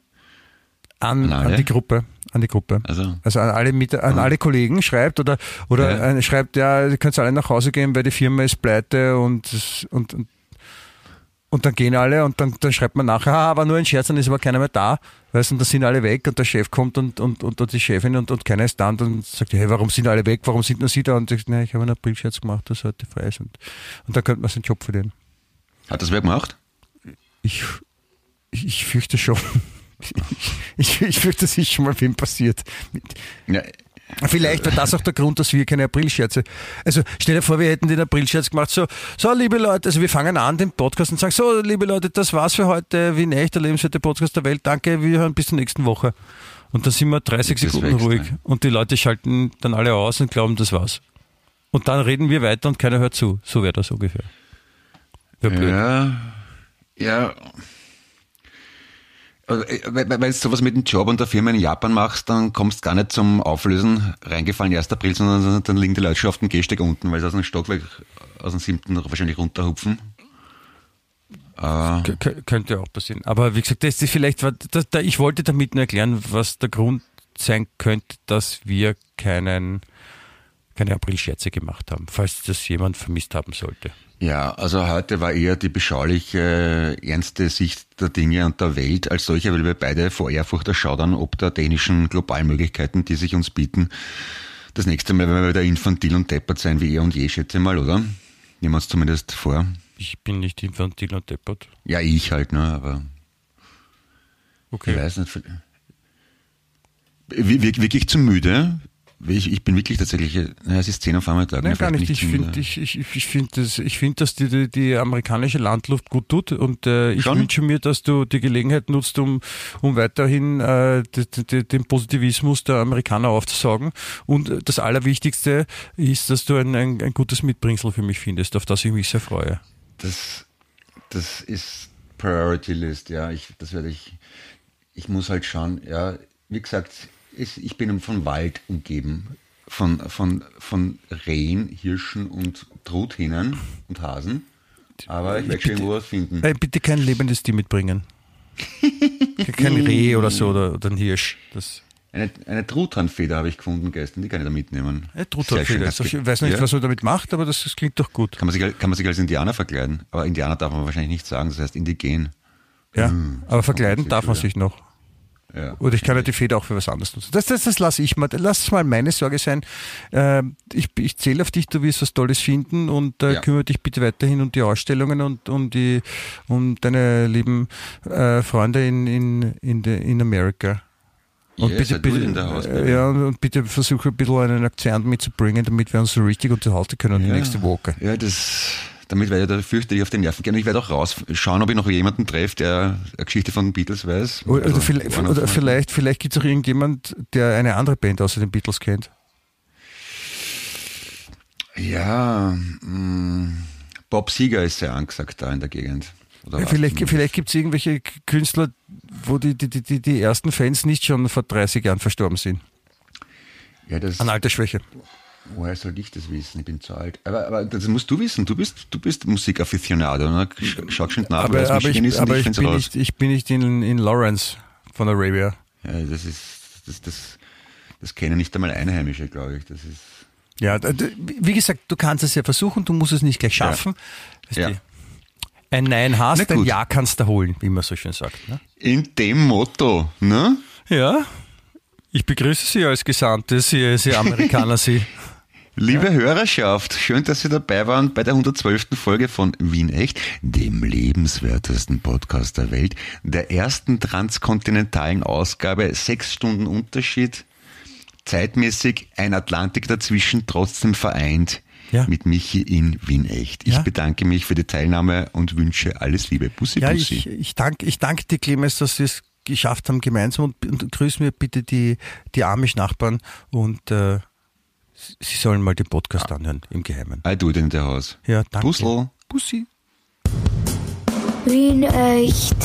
an, an, an, die Gruppe. An die Gruppe. Also, also an alle mit, an alle Kollegen schreibt oder oder ja. schreibt, ja, ihr könnt alle nach Hause gehen, weil die Firma ist pleite und, und, und und dann gehen alle und dann, dann schreibt man nachher, ah, war nur ein Scherz, dann ist aber keiner mehr da. Weißt du, und da sind alle weg und der Chef kommt und, und, und, und die Chefin und, und keiner ist da und dann sagt, hey, warum sind alle weg, warum sind nur Sie da? Und ich, nee, ich habe einen Aprilscherz gemacht, dass heute frei ist. Und, und da könnte man seinen Job verlieren. Hat das wer gemacht? Ich, ich, ich fürchte schon. Ich, ich fürchte, das ist schon mal wem passiert. Ja. Vielleicht war das auch der Grund, dass wir keine Aprilscherze. Also stell dir vor, wir hätten den Aprilscherz gemacht. So, so liebe Leute, also wir fangen an den Podcast und sagen, so liebe Leute, das war's für heute. Wie echt der lebenswerte Podcast der Welt. Danke, wir hören bis zur nächsten Woche. Und dann sind wir 30 Sekunden ruhig ne? und die Leute schalten dann alle aus und glauben, das war's. Und dann reden wir weiter und keiner hört zu. So wäre das ungefähr. Ja, ja. Also, äh, weil du sowas mit dem Job und der Firma in Japan machst, dann kommst du gar nicht zum Auflösen reingefallen 1. April, sondern dann liegen die Leute schon auf dem Gehsteig unten, weil sie aus dem Stockwerk, aus dem siebten wahrscheinlich runterhupfen. Äh, könnte auch passieren. Aber wie gesagt, das ist vielleicht, das, da, ich wollte damit nur erklären, was der Grund sein könnte, dass wir keinen, keine Aprilscherze gemacht haben, falls das jemand vermisst haben sollte. Ja, also heute war eher die beschauliche, ernste Sicht der Dinge und der Welt als solche, weil wir beide vor Ehrfurcht erschaudern, ob der dänischen Globalmöglichkeiten, die sich uns bieten. Das nächste Mal werden wir wieder infantil und deppert sein wie er und je, schätze mal, oder? Nehmen wir uns zumindest vor. Ich bin nicht infantil und deppert. Ja, ich halt, ne, aber. Okay. Ich weiß nicht. Wirklich zu müde? Ich, ich bin wirklich tatsächlich, naja, es ist 10 auf einmal Nein, gar nicht. Ich finde, ich, ich, ich finde das, ich finde, dass die, die, die amerikanische Landluft gut tut und äh, ich wünsche mir, dass du die Gelegenheit nutzt, um, um weiterhin äh, die, den Positivismus der Amerikaner aufzusaugen. Und das Allerwichtigste ist, dass du ein, ein, ein gutes Mitbringsel für mich findest, auf das ich mich sehr freue. Das, das ist Priority List, ja. Ich, das werde ich, ich muss halt schauen, ja. Wie gesagt, ist, ich bin von Wald umgeben, von, von, von Rehen, Hirschen und Truthinnen und Hasen. Aber ich werde schon irgendwo was finden. Äh, bitte kein lebendes Tier mitbringen. kein Reh oder so oder, oder ein Hirsch. Das eine, eine Truthahnfeder habe ich gefunden gestern, die kann ich da mitnehmen. Eine Truthahnfeder. Ich weiß nicht, ja. was man damit macht, aber das, das, klingt doch gut. Kann man, sich, kann man sich als Indianer verkleiden? Aber Indianer darf man wahrscheinlich nicht sagen, das heißt indigen. Ja, hm, aber verkleiden darf man sich noch. Ja, Oder ich kann ja die Feder auch für was anderes nutzen. Das, das, das lasse ich mal. Lass es mal meine Sorge sein. Äh, ich, ich zähle auf dich, du wirst was Tolles finden und äh, ja. kümmere dich bitte weiterhin um die Ausstellungen und um die um deine lieben äh, Freunde in, in, in, de, in Amerika. Und yes, bitte, bitte, äh, ja, und bitte versuche ein bisschen einen Akzent mitzubringen, damit wir uns so richtig unterhalten können ja. die nächste Woche. Ja, das damit werde ich da fürchterlich auf den Nerven gehen. Und ich werde auch rausschauen, ob ich noch jemanden treffe, der eine Geschichte von Beatles weiß. Oder, also, vielleicht, oder vielleicht, vielleicht gibt es auch irgendjemand, der eine andere Band außer den Beatles kennt. Ja, mh, mm, Bob Seger ist sehr angesagt da in der Gegend. Ja, vielleicht vielleicht gibt es irgendwelche Künstler, wo die, die, die, die ersten Fans nicht schon vor 30 Jahren verstorben sind. Ja, das, An Altersschwäche. Woher soll ich das wissen? Ich bin zu alt. Aber, aber das musst du wissen. Du bist, du bist Musikafficionado. Ne? Schau schon nach. Aber, aber, ich, aber ich, ich, bin nicht, ich bin nicht in, in Lawrence von Arabia. Ja, das ist, das, das, das kennen nicht einmal Einheimische, glaube ich. Das ist. Ja, wie gesagt, du kannst es ja versuchen, du musst es nicht gleich schaffen. Ja. Ja. Ein Nein hast, ein Ja kannst du holen, wie man so schön sagt. Ne? In dem Motto, ne? Ja. Ich begrüße Sie als Gesandte, Sie, Sie Amerikaner, Sie. Liebe ja. Hörerschaft, schön, dass Sie dabei waren bei der 112. Folge von Wien Echt, dem lebenswertesten Podcast der Welt, der ersten transkontinentalen Ausgabe, sechs Stunden Unterschied, zeitmäßig ein Atlantik dazwischen, trotzdem vereint ja. mit Michi in Wien Echt. Ich ja. bedanke mich für die Teilnahme und wünsche alles Liebe. Bussi, ja, Bussi. Ich, ich danke ich dank dir, Clemens, dass Sie es geschafft haben gemeinsam und, und grüß mir bitte die, die Amish-Nachbarn und äh, Sie sollen mal den Podcast ah. anhören, im Geheimen. I do it in the house. Ja, danke. Puzzle. Bussi. Wien echt.